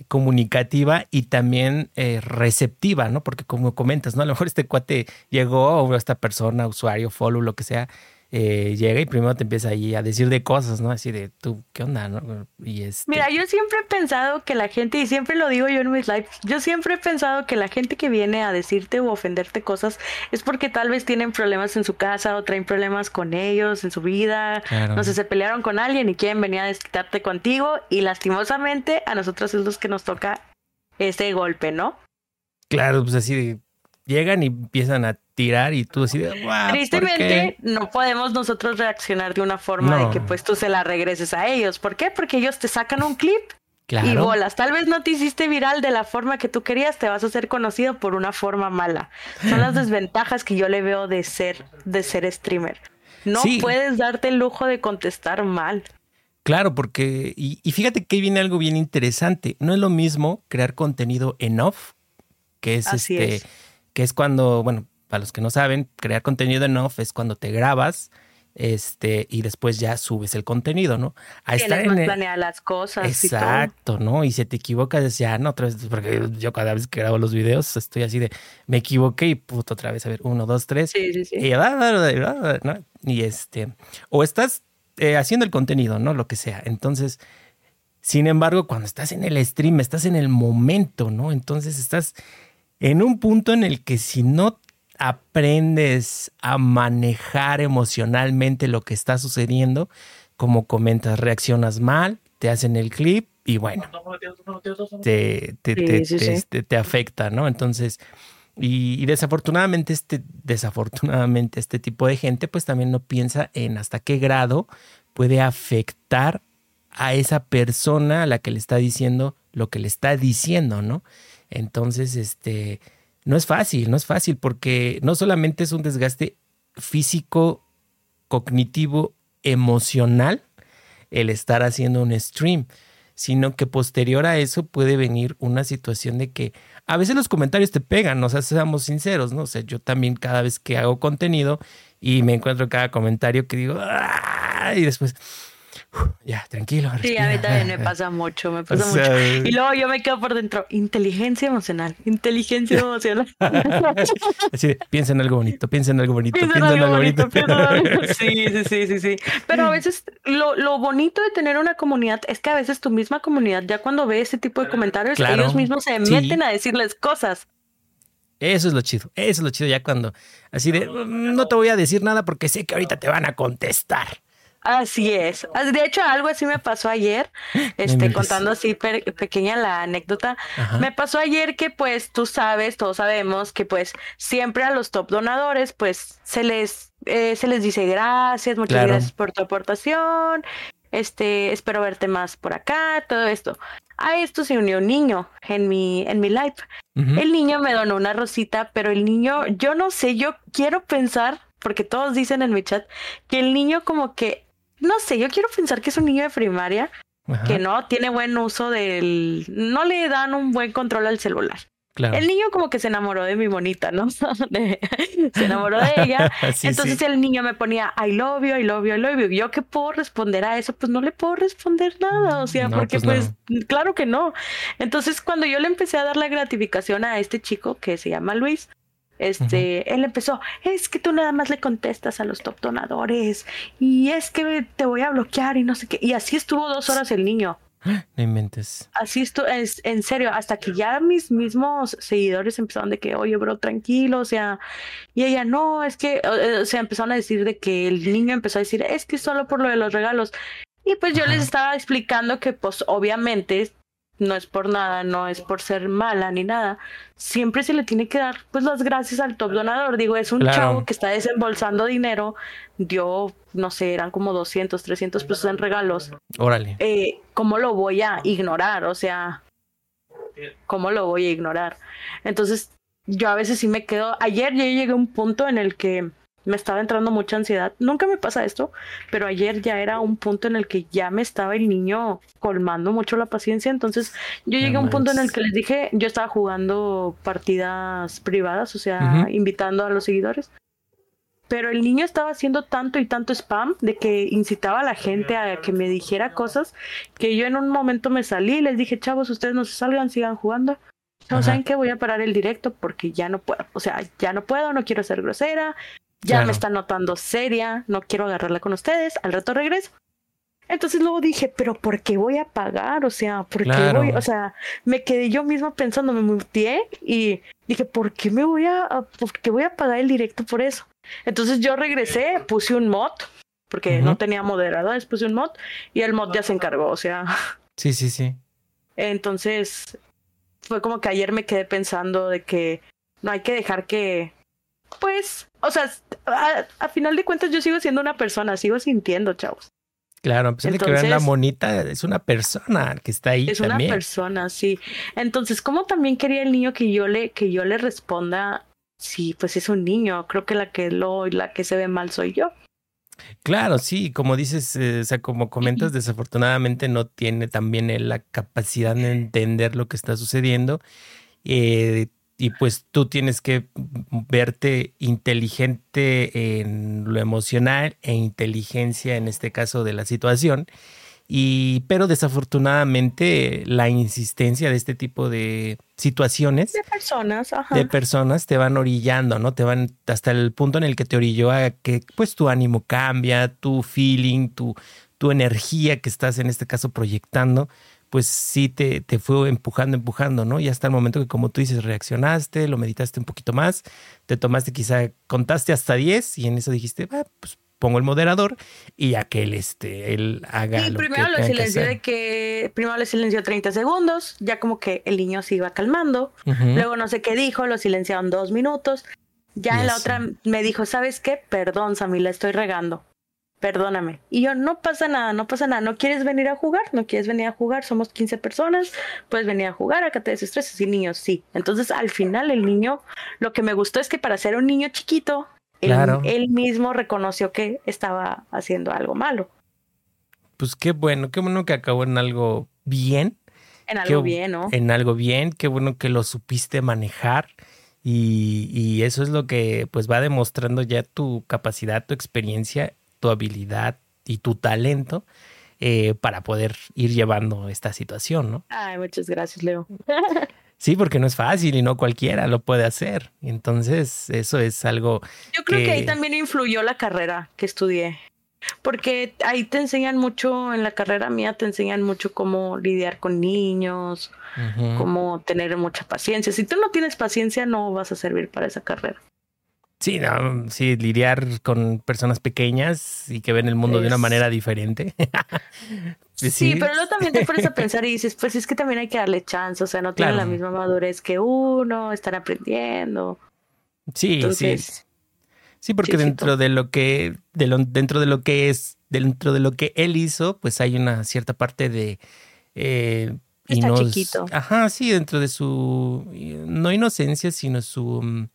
comunicativa y también receptiva, ¿no? Porque como comentas, ¿no? A lo mejor este cuate llegó o esta persona, usuario, follow, lo que sea, eh, llega y primero te empieza ahí a decir de cosas, ¿no? Así de, tú, ¿qué onda? ¿no? Y este... Mira, yo siempre he pensado que la gente, y siempre lo digo yo en mis lives, yo siempre he pensado que la gente que viene a decirte o ofenderte cosas es porque tal vez tienen problemas en su casa o traen problemas con ellos en su vida, no sé, se pelearon con alguien y quieren venir a desquitarte contigo y lastimosamente a nosotros es los que nos toca ese golpe, ¿no? Claro, pues así de llegan y empiezan a tirar y tú decides, Tristemente, no podemos nosotros reaccionar de una forma de que pues tú se la regreses a ellos. ¿Por qué? Porque ellos te sacan un clip y bolas. Tal vez no te hiciste viral de la forma que tú querías, te vas a hacer conocido por una forma mala. Son las desventajas que yo le veo de ser, de ser streamer. No puedes darte el lujo de contestar mal. Claro, porque, y, fíjate que viene algo bien interesante. No es lo mismo crear contenido en off, que es este, que es cuando, bueno, para los que no saben, crear contenido en off es cuando te grabas, este, y después ya subes el contenido, ¿no? A estar en las cosas. Exacto, ¿no? Y si te equivocas, ya, no, otra vez, porque yo cada vez que grabo los videos estoy así de, me equivoqué y puto, otra vez, a ver, uno, dos, tres. Sí, sí, sí. Y, ¿no? y este, o estás eh, haciendo el contenido, ¿no? Lo que sea. Entonces, sin embargo, cuando estás en el stream, estás en el momento, ¿no? Entonces estás en un punto en el que si no aprendes a manejar emocionalmente lo que está sucediendo, como comentas, reaccionas mal, te hacen el clip y bueno, te, te, afecta, ¿no? Entonces, y, desafortunadamente, este, desafortunadamente, este tipo de gente, pues también no piensa en hasta qué grado puede afectar a esa persona a la que le está diciendo lo que le está diciendo, ¿no? Entonces, este, no es fácil, no es fácil, porque no solamente es un desgaste físico, cognitivo, emocional, el estar haciendo un stream, sino que posterior a eso puede venir una situación de que a veces los comentarios te pegan, o sea, seamos sinceros, ¿no? O sea, yo también cada vez que hago contenido y me encuentro cada comentario que digo, ¡ah! y después, ya, tranquilo. Sí, a mí también me pasa mucho, me pasa mucho. Y luego yo me quedo por dentro, inteligencia emocional, inteligencia emocional. Así, piensa en algo bonito, piensa en algo bonito, piensa, en algo, bonito. Sí, sí, sí, sí, sí. Pero a veces lo, lo, bonito de tener una comunidad es que a veces tu misma comunidad, ya cuando ve ese tipo de comentarios, ellos mismos se meten a decirles cosas. Eso es lo chido, eso es lo chido ya cuando, así de, mm, no te voy a decir nada porque sé que ahorita te van a contestar. Así es. De hecho, algo así me pasó ayer, este, contando así pequeña la anécdota. Me pasó ayer que, pues, tú sabes, todos sabemos que, pues, siempre a los top donadores, pues, se les, eh, se les dice gracias, muchas gracias por tu aportación, este, espero verte más por acá, todo esto. A esto se unió un niño en mi, en mi live. El niño me donó una rosita, pero el niño, yo no sé, yo quiero pensar, porque todos dicen en mi chat, que el niño como que no sé, yo quiero pensar que es un niño de primaria que no tiene buen uso del, no le dan un buen control al celular. El niño como que se enamoró de mi bonita, ¿no? se enamoró de ella. Entonces el niño me ponía I love you, I love you, I love you. Yo qué puedo responder a eso, pues no le puedo responder nada, o sea, porque pues, pues claro que no. Entonces cuando yo le empecé a dar la gratificación a este chico que se llama Luis, este, él empezó, es que tú nada más le contestas a los top donadores y es que te voy a bloquear y no sé qué. Y así estuvo dos horas el niño. No inventes. Así estuvo, es, en serio, hasta que ya mis mismos seguidores empezaron de que, oye, bro, tranquilo, o sea, y ella, no, es que, o sea, empezaron a decir de que el niño empezó a decir, es que solo por lo de los regalos. Y pues yo les estaba explicando que, pues, obviamente, no es por nada, no es por ser mala ni nada. Siempre se le tiene que dar pues las gracias al top donador. Digo, es un chavo que está desembolsando dinero, dio, no sé, eran como 200, 300 pesos en regalos. Órale. Eh, ¿Cómo lo voy a ignorar? O sea, ¿cómo lo voy a ignorar? Entonces, yo a veces sí me quedo. Ayer yo llegué a un punto en el que me estaba entrando mucha ansiedad. Nunca me pasa esto, pero ayer ya era un punto en el que ya me estaba el niño colmando mucho la paciencia. Entonces yo llegué a un punto en el que les dije, yo estaba jugando partidas privadas, o sea, invitando a los seguidores. Pero el niño estaba haciendo tanto y tanto spam de que incitaba a la gente a que me dijera cosas que yo en un momento me salí y les dije, chavos, ustedes no se salgan, sigan jugando. No saben que voy a parar el directo porque ya no puedo, o sea, ya no puedo, no quiero ser grosera, ya me está notando seria, no quiero agarrarla con ustedes, al rato regreso. Entonces luego dije, pero ¿por qué voy a pagar? O sea, ¿por qué voy? O sea, me quedé yo misma pensando, me muteé y dije, ¿por qué me voy a, por qué voy a pagar el directo por eso? Entonces yo regresé, puse un mod, porque no tenía moderadores, puse un mod y el mod ya se encargó, o sea. Sí, sí, sí. Entonces fue como que ayer me quedé pensando de que no hay que dejar que pues, o sea, a, final de cuentas yo sigo siendo una persona, sigo sintiendo, chavos. Claro, a pesar de que vean la monita, es una persona que está ahí. Es una persona, sí. Entonces, ¿cómo también quería el niño que yo le, que yo le responda? Sí, pues es un niño. Creo que la que lo, la que se ve mal soy yo. Claro, sí, como dices, eh, o sea, como comentas, desafortunadamente no tiene también la capacidad de entender lo que está sucediendo. Eh, y pues tú tienes que verte inteligente en lo emocional e inteligencia en este caso de la situación. Y, pero desafortunadamente la insistencia de este tipo de situaciones de personas, de personas te van orillando, ¿no? Te van hasta el punto en el que te orilló a que pues tu ánimo cambia, tu feeling, tu, tu energía que estás en este caso proyectando, pues sí te, te fue empujando, empujando, ¿no? Y hasta el momento que como tú dices, reaccionaste, lo meditaste un poquito más, te tomaste quizá, contaste hasta 10 y en eso dijiste, ah, pues pongo el moderador y a que él, este, él haga y primero lo silenció de que primero le silenció 30 segundos, ya como que el niño se iba calmando, luego no sé qué dijo, lo silenciaron dos minutos, ya en la otra me dijo, ¿sabes qué? Perdón, Sammy, la estoy regando. Perdóname. Y yo, no pasa nada, no pasa nada. ¿No quieres venir a jugar? ¿No quieres venir a jugar? Somos 15 personas. Puedes venir a jugar, acá te desestreses. Y niños, sí. Entonces, al final, el niño, lo que me gustó es que para ser un niño chiquito, él, mismo reconoció que estaba haciendo algo malo. Pues qué bueno, qué bueno que acabó en algo bien. En algo bien, ¿no? En algo bien, qué bueno que lo supiste manejar. Y, eso es lo que pues va demostrando ya tu capacidad, tu experiencia, tu habilidad y tu talento eh, para poder ir llevando esta situación, ¿no? Ay, muchas gracias, Leo. Sí, porque no es fácil y no cualquiera lo puede hacer. Entonces, eso es algo. Yo creo que, ahí también influyó la carrera que estudié. Porque ahí te enseñan mucho, en la carrera mía te enseñan mucho cómo lidiar con niños, cómo tener mucha paciencia. Si tú no tienes paciencia, no vas a servir para esa carrera. Sí, no, sí, lidiar con personas pequeñas y que ven el mundo de una manera diferente. sí, pero luego también te pones a pensar y dices, pues es que también hay que darle chance, o sea, no tienen la misma madurez que uno, están aprendiendo. Sí, sí. Sí, porque dentro de lo que, de lo, dentro de lo que es, dentro de lo que él hizo, pues hay una cierta parte de eh, Está chiquito. Ajá, sí, dentro de su no inocencia, sino su mm,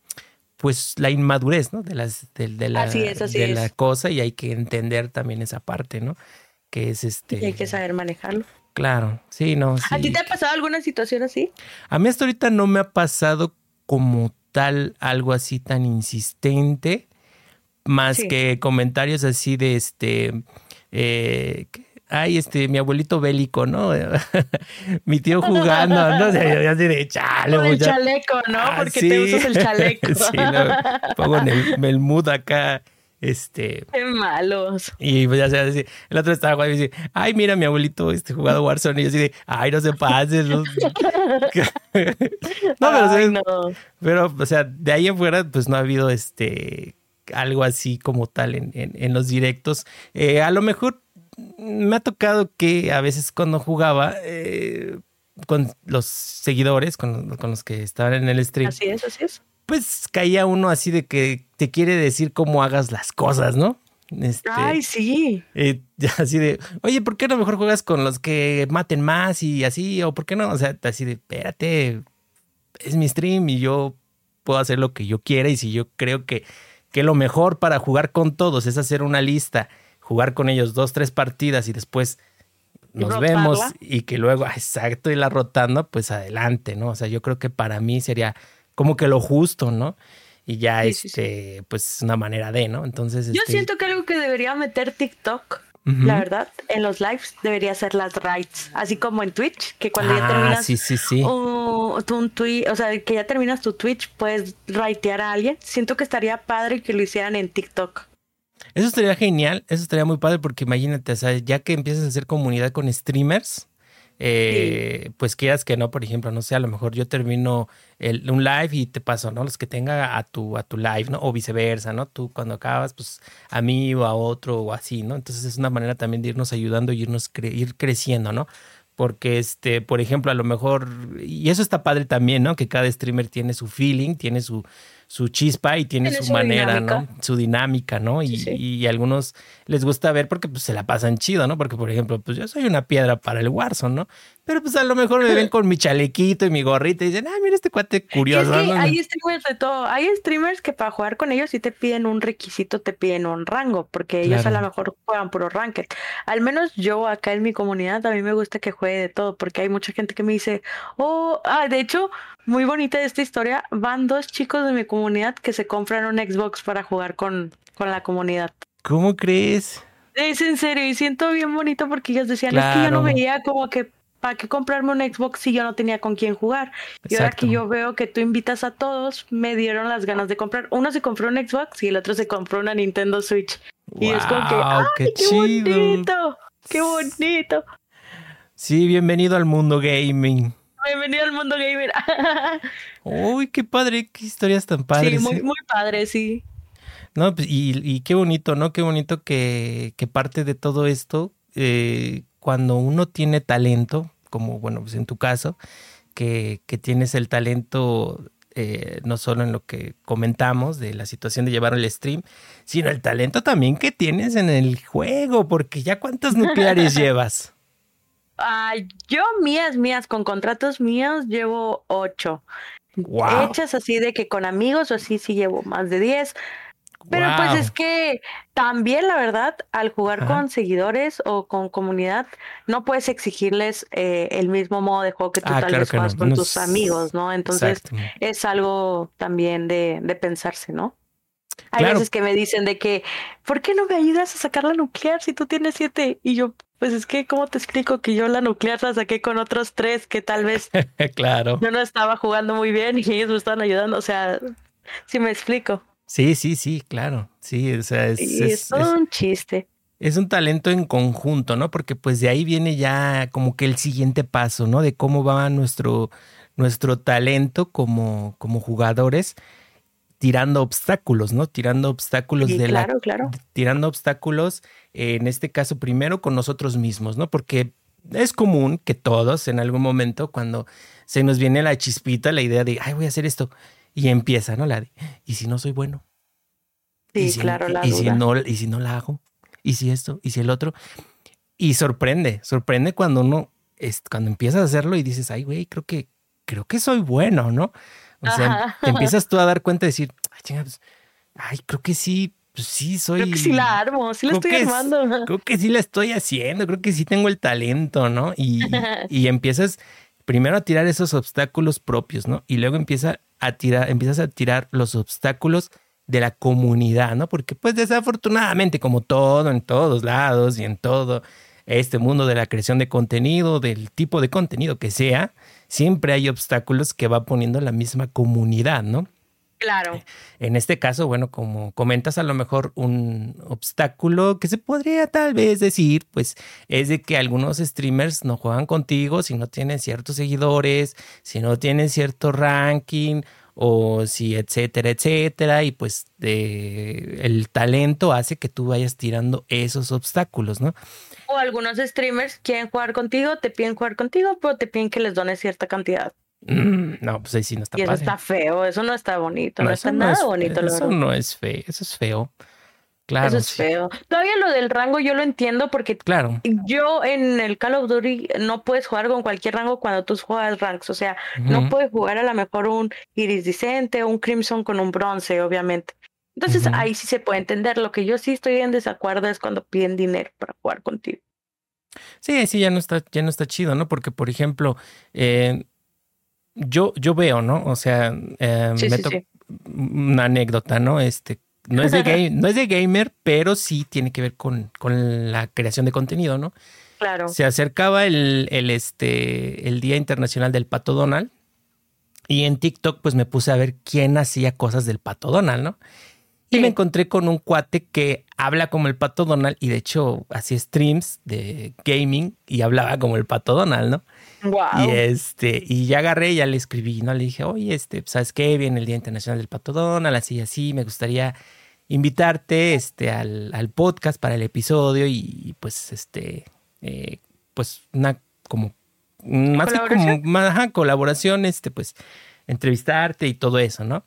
pues la inmadurez, ¿no? De las de, la, de la cosa y hay que entender también esa parte, ¿no? Que es este. Y hay que saber manejarlo. Claro, sí, no. ¿A ti te ha pasado alguna situación así? A mí hasta ahorita no me ha pasado como tal algo así tan insistente, más que comentarios así de este. Eh, ay, este, mi abuelito bélico, ¿no? mi tío jugando, ¿no? sé, yo así de chale. el chaleco, ¿no? Ah, Porque te usas el chaleco. sí, no, pongo en el, mood acá. Este. Qué malos. Y pues ya se el otro estaba jugando y dice, ay, mira, mi abuelito este jugado Warzone. Y yo así de, ay, no se pases. No, no pero, no. pero, o sea, de ahí en fuera, pues no ha habido este algo así como tal en, en, los directos. Eh, a lo mejor me ha tocado que a veces cuando jugaba eh, con los seguidores, con, los que estaban en el stream. Así es, así es. Pues caía uno así de que te quiere decir cómo hagas las cosas, ¿no? Este, Ay, sí. Eh, así de, oye, ¿por qué no mejor juegas con los que maten más y así? ¿O por qué no? O sea, así de, espérate, es mi stream y yo puedo hacer lo que yo quiera y si yo creo que, que lo mejor para jugar con todos es hacer una lista jugar con ellos dos, tres partidas y después nos vemos y que luego, ah, exacto, y la rotando, pues adelante, ¿no? O sea, yo creo que para mí sería como que lo justo, ¿no? Y ya, este, pues una manera de, ¿no? Entonces. Yo este siento que algo que debería meter TikTok, la verdad, en los lives debería ser las rights, así como en Twitch, que cuando ya ah, terminas sí, sí, sí. Un, tweet, o sea, que ya terminas tu Twitch, puedes raitear a alguien. Siento que estaría padre que lo hicieran en TikTok. Eso estaría genial, eso estaría muy padre porque imagínate, o sea, ya que empiezas a hacer comunidad con streamers, eh, pues quieras que no, por ejemplo, no sé, a lo mejor yo termino el, un live y te paso, ¿no? Los que tenga a tu, a tu live, ¿no? O viceversa, ¿no? Tú cuando acabas, pues a mí o a otro o así, ¿no? Entonces es una manera también de irnos ayudando y irnos ir creciendo, ¿no? Porque, este, por ejemplo, a lo mejor, y eso está padre también, ¿no? Que cada streamer tiene su feeling, tiene su, su chispa y tiene, su, manera, ¿no? Su dinámica, ¿no? Y, y, algunos les gusta ver porque pues, se la pasan chido, ¿no? Porque, por ejemplo, pues yo soy una piedra para el Warzone, ¿no? Pero pues a lo mejor me ven con mi chalequito y mi gorrita y dicen, ah, mira este cuate curioso. Es que hay streamers de todo. Hay streamers que para jugar con ellos sí te piden un requisito, te piden un rango, porque ellos a lo mejor juegan puro ranked. Al menos yo acá en mi comunidad a mí me gusta que juegue de todo, porque hay mucha gente que me dice, oh, ah, de hecho, muy bonita esta historia. Van dos chicos de mi comunidad que se compran un Xbox para jugar con, con la comunidad. ¿Cómo crees? Es en serio, y siento bien bonito porque ellos decían, es que yo no veía como que ¿para qué comprarme un Xbox si yo no tenía con quién jugar? Y ahora que yo veo que tú invitas a todos, me dieron las ganas de comprar. Uno se compró un Xbox y el otro se compró una Nintendo Switch. y es como que, ¡ay, qué, qué bonito! ¡Qué bonito! Sí, bienvenido al mundo gaming. Bienvenido al mundo gamer. Uy, qué padre, qué historias tan padres. Sí, muy, ¿eh? muy padre, sí. No, pues, y, qué bonito, ¿no? Qué bonito que, que parte de todo esto, eh, cuando uno tiene talento, como bueno, pues en tu caso, que, que tienes el talento eh, no solo en lo que comentamos de la situación de llevar el stream, sino el talento también que tienes en el juego, porque ya cuántas nucleares llevas. yo mías, mías, con contratos míos llevo ocho. Hechas así de que con amigos o así sí llevo más de diez. Pero pues es que también la verdad, al jugar con seguidores o con comunidad, no puedes exigirles eh, el mismo modo de juego que tú ah, tal vez juegas con tus amigos, ¿no? Entonces es algo también de, de pensarse, ¿no? Hay veces que me dicen de que, ¿por qué no me ayudas a sacar la nuclear si tú tienes siete? Y yo, pues es que, ¿cómo te explico que yo la nuclear la saqué con otros tres que tal vez claro. yo no estaba jugando muy bien y ellos me estaban ayudando? O sea, si me explico. Sí, sí, sí, claro. Sí, o sea, es, es, un chiste. Es un talento en conjunto, ¿no? Porque pues de ahí viene ya como que el siguiente paso, ¿no? De cómo va nuestro, nuestro talento como, como jugadores tirando obstáculos, ¿no? Tirando obstáculos de claro, la claro. tirando obstáculos en este caso primero con nosotros mismos, ¿no? Porque es común que todos en algún momento cuando se nos viene la chispita la idea de, ay, voy a hacer esto y empieza, ¿no? La ¿y si no soy bueno? Sí, claro, la y si no y si no la hago, y si esto, y si el otro y sorprende, sorprende cuando uno es, cuando empiezas a hacerlo y dices, "Ay, güey, creo que creo que soy bueno, ¿no?" O sea, te empiezas tú a dar cuenta de decir, "Ay, chinga, pues, ay, creo que sí, pues sí soy Creo que sí la armo, sí la estoy armando. creo que sí la estoy haciendo, creo que sí tengo el talento, ¿no? Y, y empiezas primero a tirar esos obstáculos propios, ¿no? Y luego empieza a tirar, empiezas a tirar los obstáculos de la comunidad, ¿no? Porque pues desafortunadamente, como todo en todos lados y en todo este mundo de la creación de contenido, del tipo de contenido que sea, siempre hay obstáculos que va poniendo la misma comunidad, ¿no? Claro. En este caso, bueno, como comentas, a lo mejor un obstáculo que se podría tal vez decir, pues es de que algunos streamers no juegan contigo si no tienen ciertos seguidores, si no tienen cierto ranking o si etcétera, etcétera, y pues de, el talento hace que tú vayas tirando esos obstáculos, ¿no? O algunos streamers quieren jugar contigo, te piden jugar contigo, pero te piden que les dones cierta cantidad. Mm, no, pues ahí sí no está Y eso está feo, eso no está bonito, no, está nada bonito. Eso no es feo, eso es feo. Claro. Eso es feo. Todavía lo del rango yo lo entiendo porque claro. yo en el Call of Duty no puedes jugar con cualquier rango cuando tú juegas ranks. O sea, no puedes jugar a lo mejor un iridiscente o un crimson con un bronce, obviamente. Entonces ahí sí se puede entender. Lo que yo sí estoy en desacuerdo es cuando piden dinero para jugar contigo. Sí, sí, ya no está, ya no está chido, ¿no? Porque, por ejemplo, eh, yo, yo veo, ¿no? O sea, eh, meto una anécdota, ¿no? Este, no es, de game, no es de gamer, pero sí tiene que ver con, con la creación de contenido, ¿no? Claro. Se acercaba el, el, este, el Día Internacional del Pato Donald y en TikTok pues me puse a ver quién hacía cosas del Pato Donald, ¿no? Y me encontré con un cuate que habla como el Pato Donald y de hecho hacía streams de gaming y hablaba como el Pato Donald, ¿no? Y este, y ya agarré, ya le escribí, ¿no? Le dije, oye, este, ¿sabes qué? Viene el Día Internacional del Pato Donald, así, así, me gustaría invitarte este, al, al podcast para el episodio y pues, este, eh, pues una como, más que como, más, colaboración, este, pues, entrevistarte y todo eso, ¿no?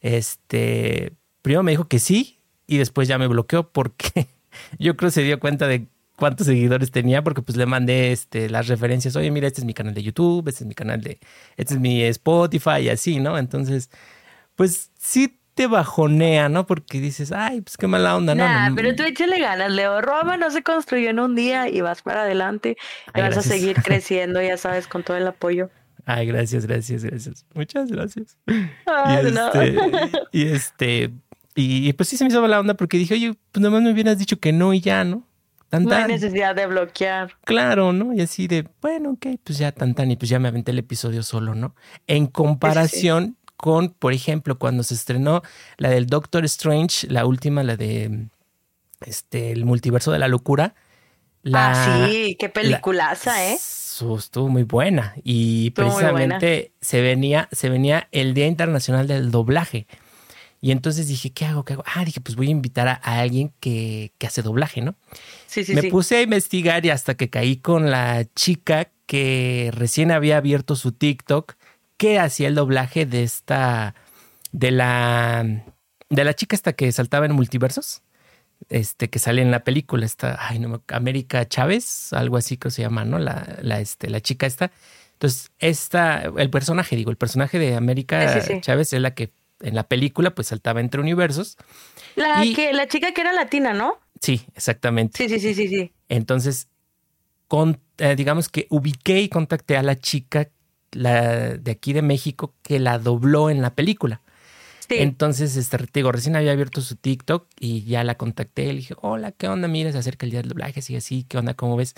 Este, primero me dijo que sí y después ya me bloqueó porque yo creo que se dio cuenta de cuántos seguidores tenía porque pues le mandé este, las referencias. Oye, mira, este es mi canal de YouTube, este es mi canal de, este es mi Spotify y así, ¿no? Entonces, pues sí te bajonea, ¿no? Porque dices, ay, pues qué mala onda, ¿no? Nah, pero tú échale ganas, Leo. Roma no se construyó en un día y vas para adelante. Y vas a seguir creciendo, ya sabes, con todo el apoyo. Ay, gracias, gracias, gracias. Muchas gracias. y, este, y este, y pues sí se me hizo mala onda porque dije, oye, pues nomás me hubieras dicho que no y ya, ¿no? no hay necesidad de bloquear. Claro, ¿no? Y así de, bueno, ok, pues ya tan tan, y pues ya me aventé el episodio solo, ¿no? En comparación con, por ejemplo, cuando se estrenó la del Doctor Strange, la última, la de este, el multiverso de la locura. La, ah, sí, qué peliculaza, ¿eh? Estuvo muy buena. Y precisamente se venía, se venía el Día Internacional del Doblaje. Y entonces dije, ¿qué hago? ¿Qué hago? Ah, dije, pues voy a invitar a, alguien que, que, hace doblaje, ¿no? Sí, sí, Me puse a investigar y hasta que caí con la chica que recién había abierto su TikTok, que hacía el doblaje de esta, de la, de la chica esta que saltaba en multiversos, este, que sale en la película, esta, ay, no, América Chávez, algo así que se llama, ¿no? La, la, este, la chica esta. Entonces, esta, el personaje, digo, el personaje de América Chávez es la que en la película, pues saltaba entre universos. La, que, la chica que era latina, ¿no? Sí, exactamente. Sí, sí, sí, sí, sí. Entonces, con, eh, digamos que ubiqué y contacté a la chica la, de aquí de México que la dobló en la película. Sí. Entonces, este, digo, recién había abierto su TikTok y ya la contacté. Le dije, hola, ¿qué onda? Mira, se acerca el día del doblaje, así, así, ¿qué onda? ¿Cómo ves?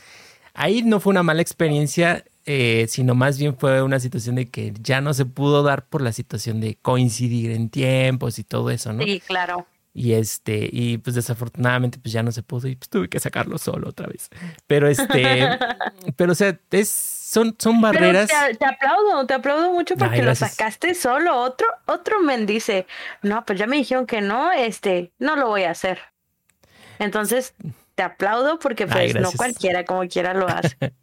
Ahí no fue una mala experiencia eh, sino más bien fue una situación de que ya no se pudo dar por la situación de coincidir en tiempos y todo eso, ¿no? Sí, claro. Y este, y pues desafortunadamente pues ya no se pudo y pues tuve que sacarlo solo otra vez. Pero este, pero o sea, es, son, son barreras. te, aplaudo, te aplaudo mucho porque lo sacaste solo. Otro, otro men dice, no, pues ya me dijeron que no, este, no lo voy a hacer. Entonces, te aplaudo porque pues no cualquiera como quiera lo hace.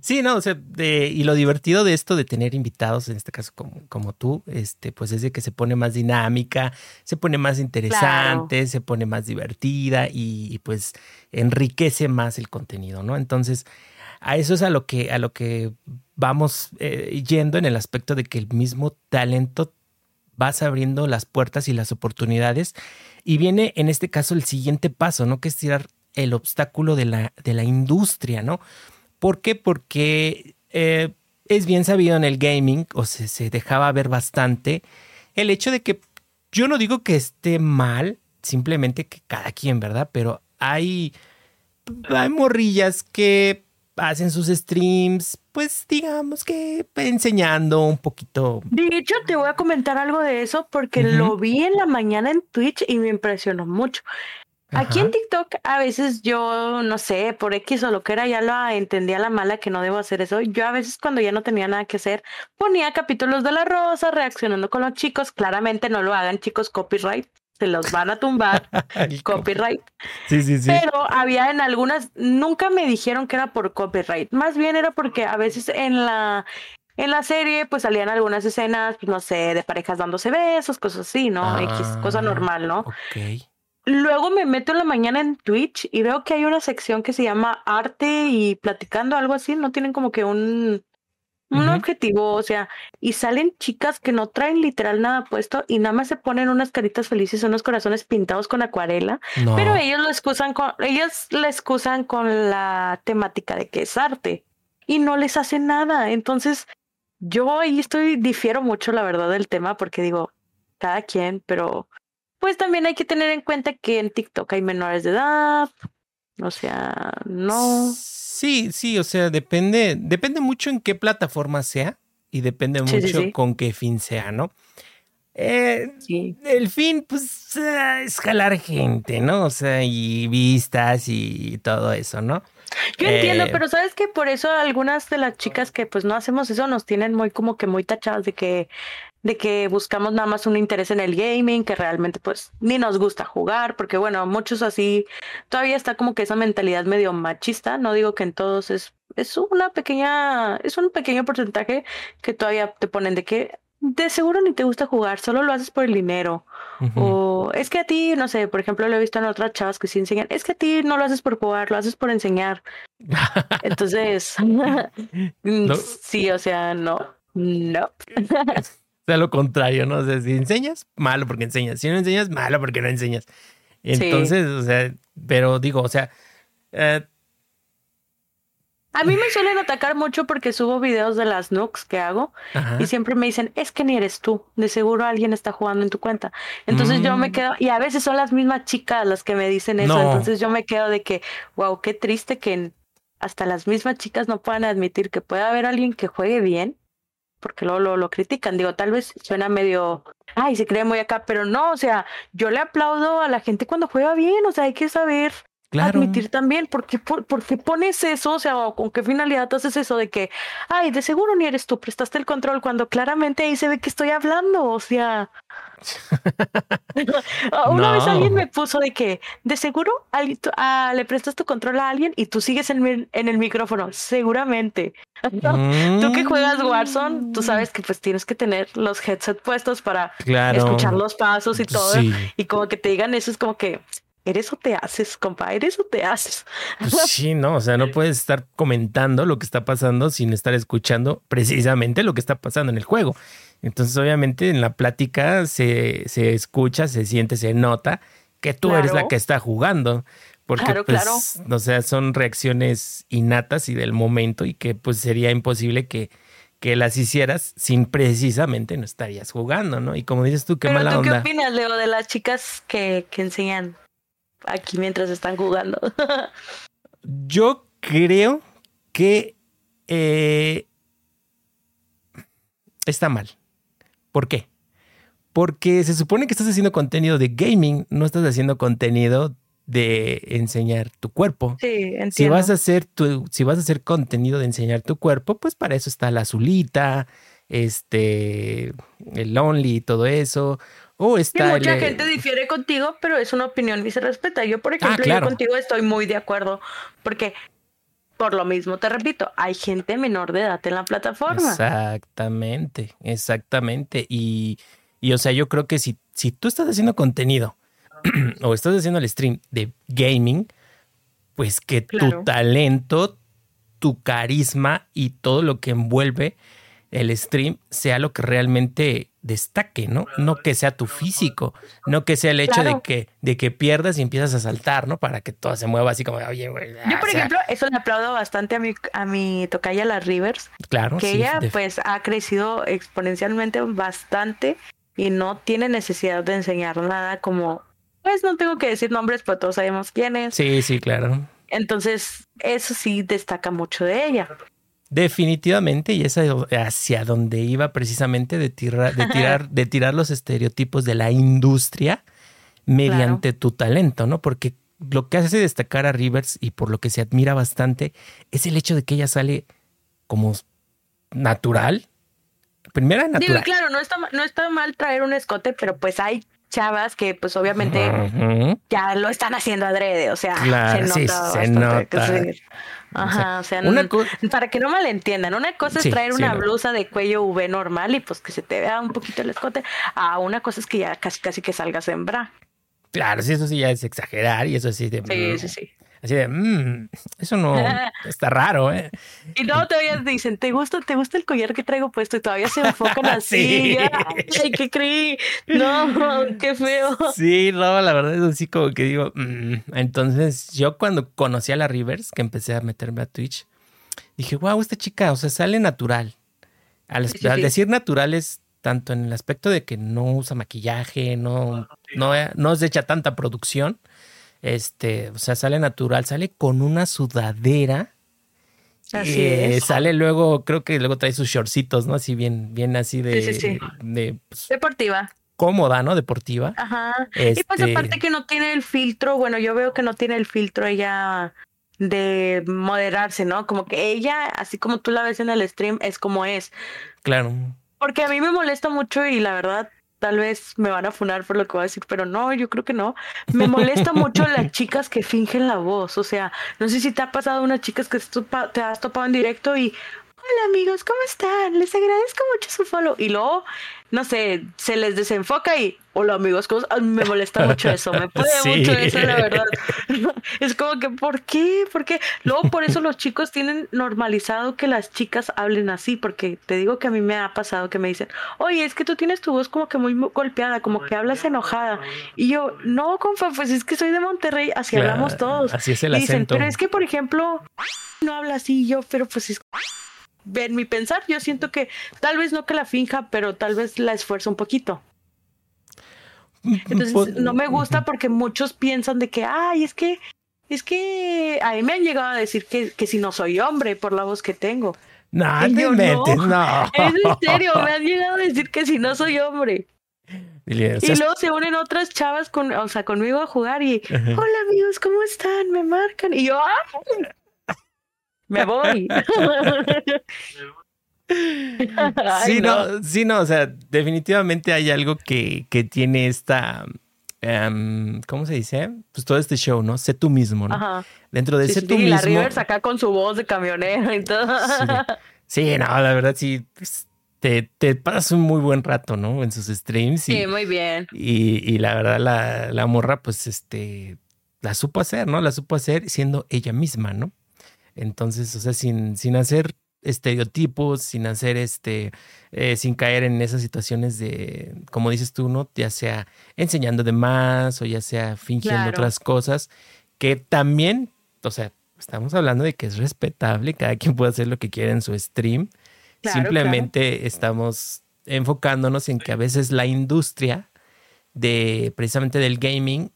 Sí, no, o sea, y lo divertido de esto de tener invitados, en este caso como, como tú, este, pues es de que se pone más dinámica, se pone más interesante, se pone más divertida y, pues enriquece más el contenido, ¿no? Entonces, a eso es a lo que, a lo que vamos eh, yendo en el aspecto de que el mismo talento vas abriendo las puertas y las oportunidades. Y viene en este caso el siguiente paso, ¿no? Que es tirar el obstáculo de la, de la industria, ¿no? ¿Por qué? Porque eh, es bien sabido en el gaming, o se, se dejaba ver bastante, el hecho de que yo no digo que esté mal, simplemente que cada quien, ¿verdad? Pero hay, hay morrillas que hacen sus streams, pues digamos que enseñando un poquito. De hecho, te voy a comentar algo de eso porque lo vi en la mañana en Twitch y me impresionó mucho. Aquí en TikTok a veces yo, no sé, por X o lo que era, ya lo entendía la mala que no debo hacer eso. Yo a veces cuando ya no tenía nada que hacer, ponía capítulos de La Rosa reaccionando con los chicos. Claramente no lo hagan chicos, copyright. Se los van a tumbar. copyright. Sí, sí, sí. Pero había en algunas, nunca me dijeron que era por copyright. Más bien era porque a veces en la, en la serie, pues salían algunas escenas, pues no sé, de parejas dándose besos, cosas así, ¿no? X, cosa ah, normal, ¿no? Ok. Luego me meto en la mañana en Twitch y veo que hay una sección que se llama arte y platicando algo así, no tienen como que un, un objetivo, o sea, y salen chicas que no traen literal nada puesto y nada más se ponen unas caritas felices, unos corazones pintados con acuarela, pero ellos lo excusan con, ellas la excusan con la temática de que es arte y no les hace nada. Entonces, yo ahí estoy, difiero mucho la verdad del tema porque digo, cada quien, pero pues también hay que tener en cuenta que en TikTok hay menores de edad. O sea, no. Sí, sí, o sea, depende, depende mucho en qué plataforma sea y depende mucho con qué fin sea, ¿no? Eh, el fin, pues, es jalar gente, ¿no? O sea, y vistas y todo eso, ¿no? Yo entiendo, eh, pero sabes que por eso algunas de las chicas que pues no hacemos eso nos tienen muy como que muy tachadas de que de que buscamos nada más un interés en el gaming, que realmente pues ni nos gusta jugar, porque bueno, muchos así, todavía está como que esa mentalidad medio machista, no digo que en todos es, es una pequeña, es un pequeño porcentaje que todavía te ponen de que de seguro ni te gusta jugar, solo lo haces por el dinero. O es que a ti, no sé, por ejemplo, lo he visto en otras chavas que sí enseñan, es que a ti no lo haces por jugar, lo haces por enseñar. Entonces, sí, o sea, no, no. O sea, lo contrario, ¿no? O sea, si enseñas, malo porque enseñas. Si no enseñas, malo porque no enseñas. Entonces, o sea, pero digo, o sea, eh, a mí me suelen atacar mucho porque subo videos de las nukes que hago y siempre me dicen, es que ni eres tú, de seguro alguien está jugando en tu cuenta. Entonces yo me mm. quedo, y a veces son las mismas chicas las que me dicen eso, entonces yo me quedo de que, wow, qué triste que hasta las mismas chicas no puedan admitir que puede haber alguien que juegue bien, porque luego lo, lo critican. Digo, tal vez suena medio, ay, se cree muy acá, pero no, o sea, yo le aplaudo a la gente cuando juega bien, o sea, hay que saber admitir también, ¿por qué, por, pones eso? O sea, ¿con qué finalidad haces eso de que, ay, de seguro ni eres tú, prestaste el control cuando claramente ahí se ve que estoy hablando? O sea, una vez alguien me puso de que, de seguro ah, le prestas tu control a alguien y tú sigues en, en el micrófono, seguramente. Tú que juegas Warzone, tú sabes que pues tienes que tener los headset puestos para escuchar los pasos y todo. Y como que te digan eso es como que, eres o te haces, compa, eres o te haces. Pues sí, no, o sea, no puedes estar comentando lo que está pasando sin estar escuchando precisamente lo que está pasando en el juego. Entonces, obviamente, en la plática se, se escucha, se siente, se nota que tú eres la que está jugando. Porque, claro, pues, claro. o sea, son reacciones innatas y del momento y que pues sería imposible que, que las hicieras sin precisamente no estarías jugando, ¿no? Y como dices tú, qué Pero mala ¿tú ¿Qué opinas, Leo, de las chicas que, que enseñan aquí mientras están jugando. Yo creo que eh, está mal. ¿Por qué? Porque se supone que estás haciendo contenido de gaming, no estás haciendo contenido de enseñar tu cuerpo. Sí, entiendo. Si vas a hacer tu, si vas a hacer contenido de enseñar tu cuerpo, pues para eso está la azulita, este, el Only y todo eso. Oh, está mucha gente difiere contigo, pero es una opinión y se respeta. Yo, por ah, ejemplo, yo contigo estoy muy de acuerdo, porque por lo mismo te repito, hay gente menor de edad en la plataforma. Exactamente, exactamente. Y, y o sea, yo creo que si, si tú estás haciendo contenido o estás haciendo el stream de gaming, pues que tu talento, tu carisma y todo lo que envuelve el stream sea lo que realmente destaque, ¿no? No que sea tu físico, no que sea el hecho de que de que pierdas y empiezas a saltar, ¿no? Para que todo se mueva así como, oye, güey. Yo, por ejemplo, eso le aplaudo bastante a mi, a mi tocaya, la Rivers. Claro. Que ella, pues, ha crecido exponencialmente bastante y no tiene necesidad de enseñar nada como, pues, no tengo que decir nombres, pero todos sabemos quién es. Sí, sí, claro. Entonces, eso sí destaca mucho de ella. Definitivamente, y es hacia donde iba precisamente de tirar, de tirar, de tirar los estereotipos de la industria mediante tu talento, ¿no? Porque lo que hace destacar a Rivers y por lo que se admira bastante es el hecho de que ella sale como natural. Primera natural. Digo, claro, no está, no está mal traer un escote, pero pues hay chavas que pues obviamente ya lo están haciendo adrede, o sea, se nota. se nota. Ajá, o sea, para que no malentiendan, una cosa es traer una blusa de cuello V normal y pues que se te vea un poquito el escote, a una cosa es que ya casi casi que salgas en bra. Claro, sí, eso sí ya es exagerar y eso sí de... Sí, sí, sí. Así de, mmm, eso no está raro, ¿eh? Y luego todavía dicen, ¿te gusta, ¿te gusta el collar que traigo puesto? Y todavía se enfocan así. Ay, ¿qué creí? No, qué feo. Sí, no, la verdad es así como que digo, mmm. entonces yo cuando conocí a la Rivers, que empecé a meterme a Twitch, dije, wow, esta chica, o sea, sale natural. Al, decir natural es tanto en el aspecto de que no usa maquillaje, no, no, no se echa tanta producción este, o sea, sale natural, sale con una sudadera. Así eh, Sale luego, creo que luego trae sus shortcitos, ¿no? Así bien, bien así de. Sí, sí, de pues, Deportiva. Cómoda, ¿no? Deportiva. Ajá. Y pues este aparte que no tiene el filtro, bueno, yo veo que no tiene el filtro ella de moderarse, ¿no? Como que ella, así como tú la ves en el stream, es como es. Claro. Porque a mí me molesta mucho y la verdad tal vez me van a funar por lo que voy a decir, pero no, yo creo que no. Me molesta mucho las chicas que fingen la voz, o sea, no sé si te ha pasado unas chicas que te has topado en directo y hola amigos, ¿cómo están? Les agradezco mucho su follow. Y luego, no sé, se les desenfoca y, hola amigos, ¿cómo? me molesta mucho eso, me puede mucho eso, la verdad. es como que, ¿por qué? ¿Por qué? Luego, por eso los chicos tienen normalizado que las chicas hablen así, porque te digo que a mí me ha pasado que me dicen, oye, es que tú tienes tu voz como que muy golpeada, como que hablas enojada. Y yo, no, compa, pues es que soy de Monterrey, así hablamos todos. Así es el y dicen, acento. pero es que, por ejemplo, no habla así yo, pero pues es en mi pensar, yo siento que tal vez no que la finja, pero tal vez la esfuerza un poquito. Entonces no me gusta porque muchos piensan de que, ay, es que, es que a mí me han llegado a decir que, que si no soy hombre por la voz que tengo. No, te metes, no. Es en serio, me han llegado a decir que si no soy hombre. y luego se unen otras chavas con, o sea, conmigo a jugar y, hola amigos, ¿cómo están? Me marcan. Y yo, ¡ah! Me voy. sí, no. sí, no, o sea, definitivamente hay algo que, que tiene esta, um, ¿cómo se dice? Pues todo este show, ¿no? Sé tú mismo, ¿no? Ajá. Dentro de sí, sé sí, tú y mismo. la Rivers acá con su voz de camionero y todo. Sí, sí no, la verdad sí. Pues, te, te pasas un muy buen rato, ¿no? En sus streams. Y, sí, muy bien. Y, y la verdad, la, la morra, pues, este, la supo hacer, ¿no? La supo hacer siendo ella misma, ¿no? Entonces, o sea, sin, sin hacer estereotipos, sin hacer este, eh, sin caer en esas situaciones de, como dices tú, ¿no? Ya sea enseñando de más o ya sea fingiendo claro. otras cosas, que también, o sea, estamos hablando de que es respetable, cada quien puede hacer lo que quiera en su stream. Claro, Simplemente claro. estamos enfocándonos en que a veces la industria de precisamente del gaming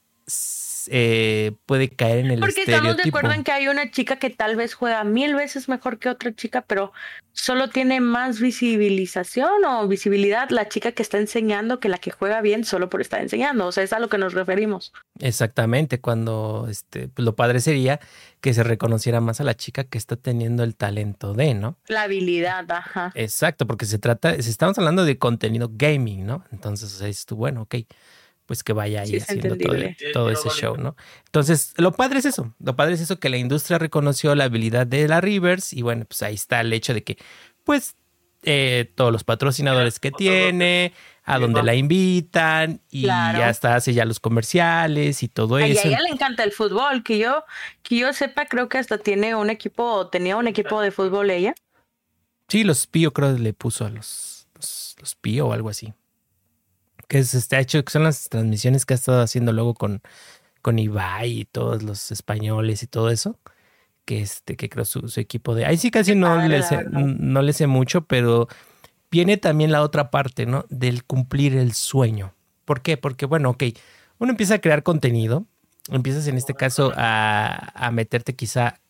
eh, puede caer en el Porque estereotipo. estamos de acuerdo en que hay una chica que tal vez juega mil veces mejor que otra chica, pero solo tiene más visibilización o visibilidad la chica que está enseñando que la que juega bien solo por estar enseñando. O sea, es a lo que nos referimos. Exactamente, cuando este, pues lo padre sería que se reconociera más a la chica que está teniendo el talento de, ¿no? La habilidad, ajá. Exacto, porque se trata, estamos hablando de contenido gaming, ¿no? Entonces, o sea, tú, bueno, ok pues que vaya ahí sí, haciendo todo, todo, ese show, ¿no? Entonces, lo padre es eso, lo padre es eso, que la industria reconoció la habilidad de la Rivers y bueno, pues ahí está el hecho de que, pues, eh, todos los patrocinadores que tiene, a donde la invitan y claro. hasta hace ya los comerciales y todo Ay, eso. A ella le encanta el fútbol, que yo, que yo sepa, creo que hasta tiene un equipo, tenía un equipo de fútbol ella. Sí, los Pío creo que le puso a los, los, los Pío o algo así que se está hecho, que son las transmisiones que ha estado haciendo luego con, con Ibai y todos los españoles y todo eso. Que este, que creo su, su equipo de. Ahí sí casi no, le sé, no le sé mucho, pero viene también la otra parte, ¿no? Del cumplir el sueño. ¿Por qué? Porque, bueno, ok, uno empieza a crear contenido, empiezas en este caso a, a meterte quizá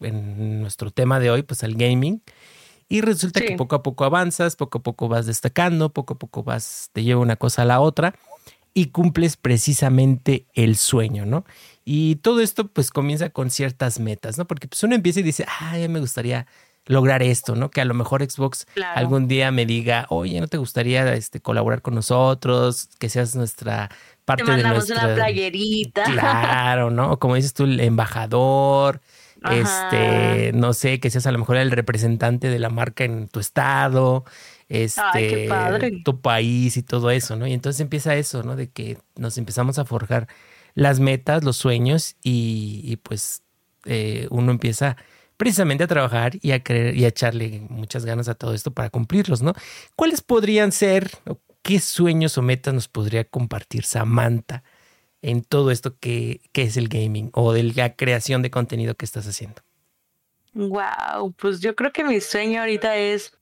en nuestro tema de hoy, pues al gaming. Y resulta sí. que poco a poco avanzas, poco a poco vas destacando, poco a poco vas, te lleva una cosa a la otra y cumples precisamente el sueño, ¿no? Y todo esto pues comienza con ciertas metas, ¿no? Porque pues uno empieza y dice, ah, ya me gustaría lograr esto, ¿no? Que a lo mejor Xbox claro. algún día me diga, oye, ¿no te gustaría este, colaborar con nosotros? Que seas nuestra parte te de nuestra... una playerita. Claro, ¿no? Como dices tú, el embajador, este, no sé, que seas a lo mejor el representante de la marca en tu estado, este, Ay, tu país y todo eso, ¿no? Y entonces empieza eso, ¿no? De que nos empezamos a forjar las metas, los sueños y, y pues eh, uno empieza precisamente a trabajar y a creer y a echarle muchas ganas a todo esto para cumplirlos, ¿no? ¿Cuáles podrían ser qué sueños o metas nos podría compartir Samantha? En todo esto que, que, es el gaming o de la creación de contenido que estás haciendo? Wow, pues yo creo que mi sueño ahorita es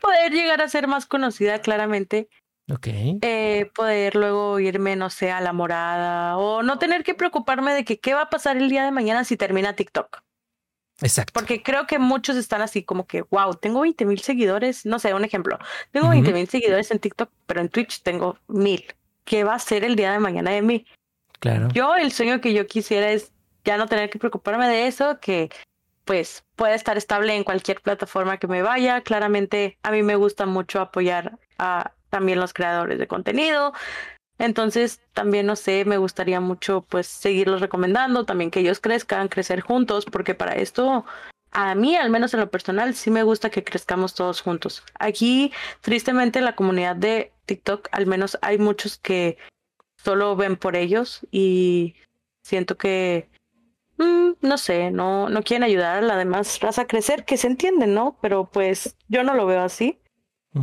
poder llegar a ser más conocida claramente. Ok. Eh, poder luego irme, no sé, a la morada o no tener que preocuparme de que qué va a pasar el día de mañana si termina TikTok. Exacto. Porque creo que muchos están así como que, wow, tengo 20 mil seguidores. No sé, un ejemplo. Tengo uh -huh. 20 mil seguidores en TikTok, pero en Twitch tengo mil. ¿Qué va a ser el día de mañana de mí? Claro. Yo, el sueño que yo quisiera es ya no tener que preocuparme de eso, que pues pueda estar estable en cualquier plataforma que me vaya. Claramente a mí me gusta mucho apoyar a también los creadores de contenido. Entonces, también, no sé, me gustaría mucho pues seguirlos recomendando, también que ellos crezcan, crecer juntos, porque para esto a mí, al menos en lo personal, sí me gusta que crezcamos todos juntos. Aquí, tristemente, en la comunidad de TikTok, al menos hay muchos que solo ven por ellos y siento que, mm, no sé, no, no quieren ayudar a la demás raza a crecer, que se entienden, ¿no? Pero pues yo no lo veo así.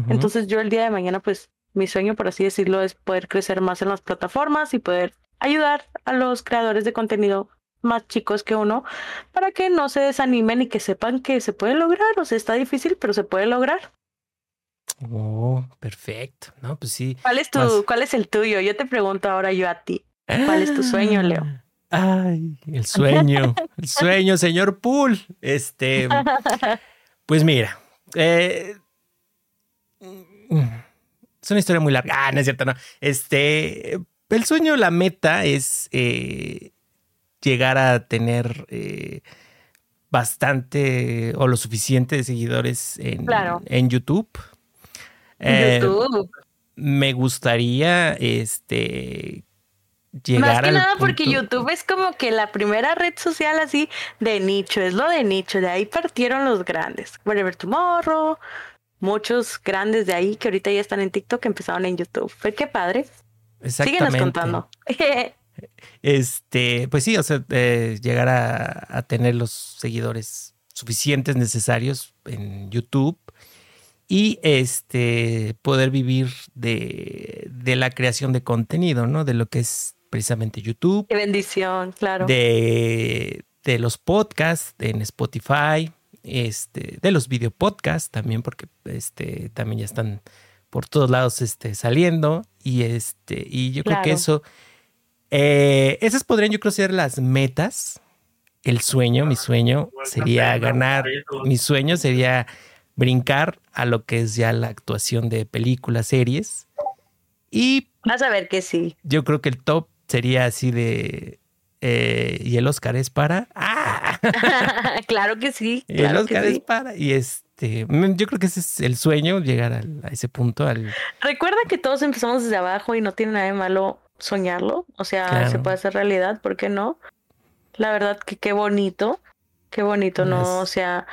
Entonces yo el día de mañana, pues mi sueño, por así decirlo, es poder crecer más en las plataformas y poder ayudar a los creadores de contenido más chicos que uno para que no se desanimen y que sepan que se puede lograr. O sea, está difícil, pero se puede lograr. Oh, perfecto. No, pues sí. ¿Cuál es tu, cuál es el tuyo? Yo te pregunto ahora yo a ti. ¿Cuál es tu sueño, Leo? Ay, el sueño, el sueño, señor Pool. Este, pues mira, eh, es una historia muy larga. Ah, no es cierto, no. Este, el sueño, la meta es eh, llegar a tener eh, bastante o lo suficiente de seguidores en, en YouTube. Eh, YouTube. Me gustaría este llegar Más que nada porque YouTube es como que la primera red social así de nicho, es lo de nicho, de ahí partieron los grandes. Whatever Tomorrow, muchos grandes de ahí que ahorita ya están en TikTok empezaron en YouTube. Fue qué padre. Síguenos contando. Este, pues sí, o sea, eh, llegar a, tener los seguidores suficientes necesarios en YouTube y este poder vivir de, de, la creación de contenido, ¿no? De lo que es precisamente YouTube. Qué bendición, claro. De, de los podcasts en Spotify, este, de los video podcasts también, porque este, también ya están por todos lados este, saliendo. Y este, y yo creo que eso eh, esas podrían, yo creo, ser las metas. El sueño, mi sueño sería ganar. Mi sueño sería brincar a lo que es ya la actuación de películas, series. Y. Vas a ver que sí. Yo creo que el top sería así de. Eh, y el Oscar es para. ¡Ah! claro que sí. el Oscar es para. Y este. Yo creo que ese es el sueño, llegar a, ese punto. Al... Recuerda que todos empezamos desde abajo y no tiene nada de malo soñarlo, o sea, se puede hacer realidad, ¿por qué no? La verdad que qué bonito, qué bonito, ¿no? O sea,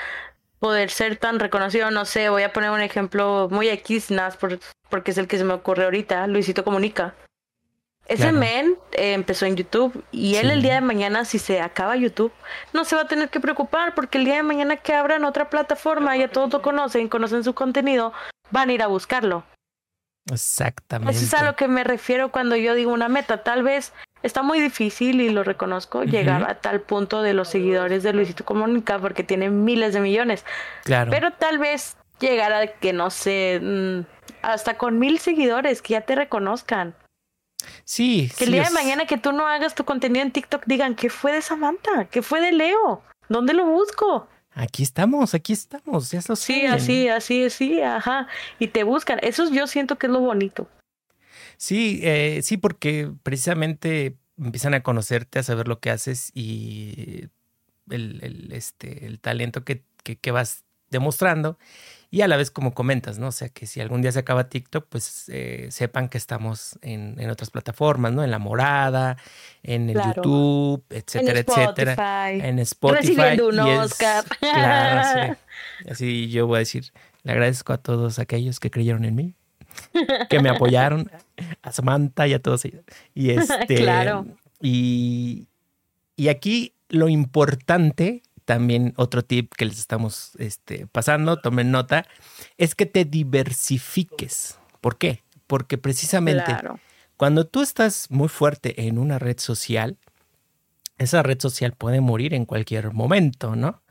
poder ser tan reconocido, no sé, voy a poner un ejemplo muy X, por, porque es el que se me ocurre ahorita, Luisito Comunica. Ese men eh, empezó en YouTube y él el día de mañana, si se acaba YouTube, no se va a tener que preocupar porque el día de mañana que abran otra plataforma, ya todos lo conocen, conocen su contenido, van a ir a buscarlo. Exactamente. Eso es a lo que me refiero cuando yo digo una meta. Tal vez está muy difícil y lo reconozco llegar a tal punto de los seguidores de Luisito Comunica porque tiene miles de millones. Claro. Pero tal vez llegar a que no sé, mm, hasta con mil seguidores que ya te reconozcan. Sí. Que el día de mañana que tú no hagas tu contenido en TikTok digan, ¿qué fue de Samantha? ¿Qué fue de Leo? ¿Dónde lo busco? Aquí estamos, aquí estamos, ya lo Sí, así, así, sí, ajá. Y te buscan. Eso yo siento que es lo bonito. Sí, eh, sí, porque precisamente empiezan a conocerte, a saber lo que haces y el, el este, el talento que, que, que vas demostrando y a la vez como comentas, ¿no? O sea, que si algún día se acaba TikTok, pues eh, sepan que estamos en, en, otras plataformas, ¿no? En La Morada, en el YouTube, etcétera, etcétera. En Spotify. Recibiendo un Oscar. claro, sí. Así yo voy a decir, le agradezco a todos aquellos que creyeron en mí, que me apoyaron, a Samantha y a todos ellos. Y este, claro. Y, y aquí lo importante también otro tip que les estamos este, pasando, tomen nota, es que te diversifiques. ¿Por qué? Porque precisamente cuando tú estás muy fuerte en una red social, esa red social puede morir en cualquier momento, ¿no?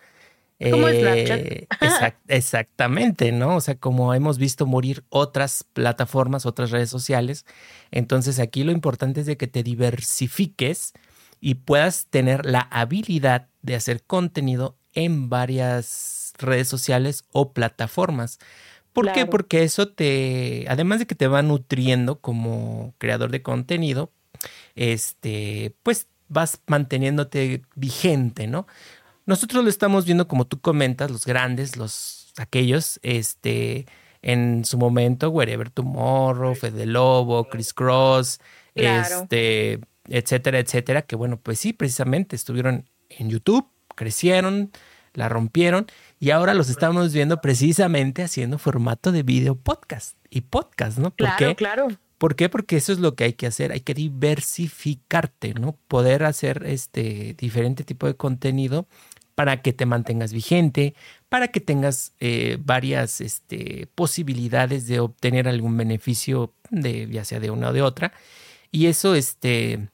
Como eh, exactamente, ¿no? O sea, como hemos visto morir otras plataformas, otras redes sociales. Entonces aquí lo importante es de que te diversifiques y puedas tener la habilidad de hacer contenido en varias redes sociales o plataformas. ¿Por qué? Porque eso te, además de que te va nutriendo como creador de contenido, este, pues vas manteniéndote vigente, ¿no? Nosotros lo estamos viendo como tú comentas, los grandes, los aquellos, este, en su momento, Wherever Tomorrow, Fede Lobo, Chris Cross, este, etcétera, etcétera, que bueno, pues sí, precisamente estuvieron en YouTube, crecieron, la rompieron y ahora los estamos viendo precisamente haciendo formato de video podcast y podcast, ¿no? ¿Por claro, claro. ¿Por qué? Porque eso es lo que hay que hacer, hay que diversificarte, ¿no? Poder hacer este diferente tipo de contenido para que te mantengas vigente, para que tengas eh, varias este, posibilidades de obtener algún beneficio de ya sea de una o de otra y eso este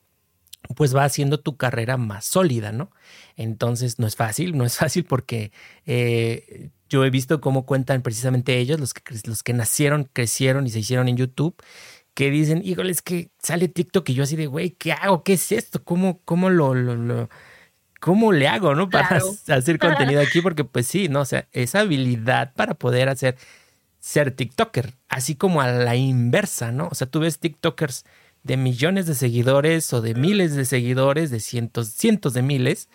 pues va haciendo tu carrera más sólida, ¿no? Entonces no es fácil, no es fácil porque eh, yo he visto cómo cuentan precisamente ellos, los que, los que nacieron, crecieron y se hicieron en YouTube, que dicen, híjole, es que sale TikTok y yo así de, güey, ¿qué hago? ¿Qué es esto? ¿Cómo, cómo lo, lo, cómo le hago, no? Para hacer contenido aquí, porque pues sí, ¿no? O sea, esa habilidad para poder hacer, ser TikToker, así como a la inversa, ¿no? O sea, tú ves TikTokers de millones de seguidores o de miles de seguidores, de cientos, cientos de miles,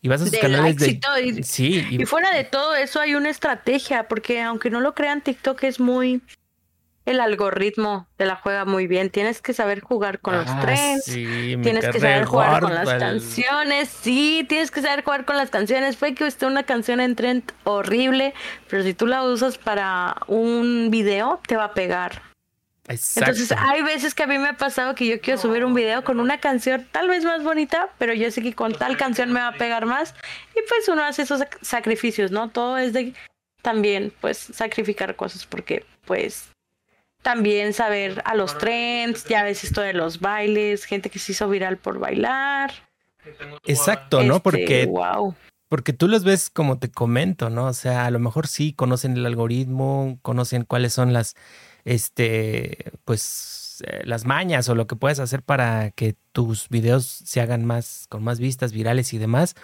y vas a sus canales de... Y, sí. Y, fuera de todo eso hay una estrategia, porque aunque no lo crean, TikTok es muy... El algoritmo te la juega muy bien. Tienes que saber jugar con los ah, trends. tienes que saber jugar con las canciones. Sí, tienes que saber jugar con las canciones. Fue que esté una canción en trend horrible, pero si tú la usas para un video, te va a pegar. Entonces hay veces que a mí me ha pasado que yo quiero subir un video con una canción tal vez más bonita, pero yo sé que con tal canción me va a pegar más y pues uno hace esos sacrificios, ¿no? Todo es de también pues sacrificar cosas porque pues también saber a los trends, ya ves esto de los bailes, gente que se hizo viral por bailar. Exacto, ¿no? Este, porque Porque tú los ves como te comento, ¿no? O sea, a lo mejor sí conocen el algoritmo, conocen cuáles son las este, pues eh, las mañas o lo que puedes hacer para que tus videos se hagan más, con más vistas, virales y demás.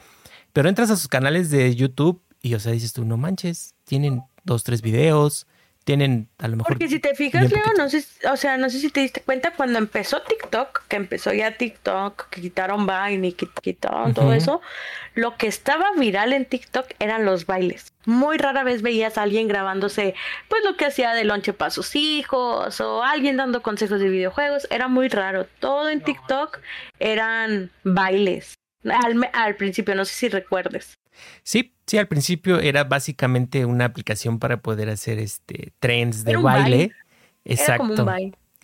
Pero entras a sus canales de YouTube y, o sea, dices tú, no manches, tienen dos, tres videos, tienen a lo mejor. Porque si te fijas, Leo, no sé, o sea, no sé si te diste cuenta cuando empezó TikTok, que empezó ya TikTok, que quitaron Vine y quitaron todo eso, lo que estaba viral en TikTok eran los bailes. Muy rara vez veías a alguien grabándose, pues lo que hacía de lonche para sus hijos o alguien dando consejos de videojuegos. Era muy raro. Todo en TikTok eran bailes. Al, al principio, no sé si recuerdes. Sí, sí, al principio era básicamente una aplicación para poder hacer este trends de baile. Exacto.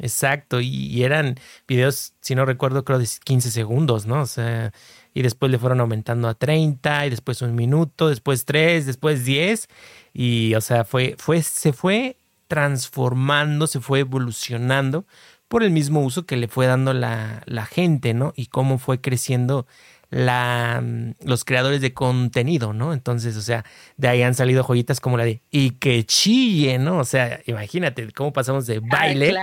Exacto, y, eran videos, si no recuerdo, creo de 15 segundos, ¿no? O sea, y después le fueron aumentando a 30 y después un minuto, después 3, después 10 y o sea, fue fue se fue transformando, se fue evolucionando por el mismo uso que le fue dando la, la gente, ¿no? Y cómo fue creciendo la, los creadores de contenido, ¿no? Entonces, o sea, de ahí han salido joyitas como la de y que chille, ¿no? O sea, imagínate cómo pasamos de baile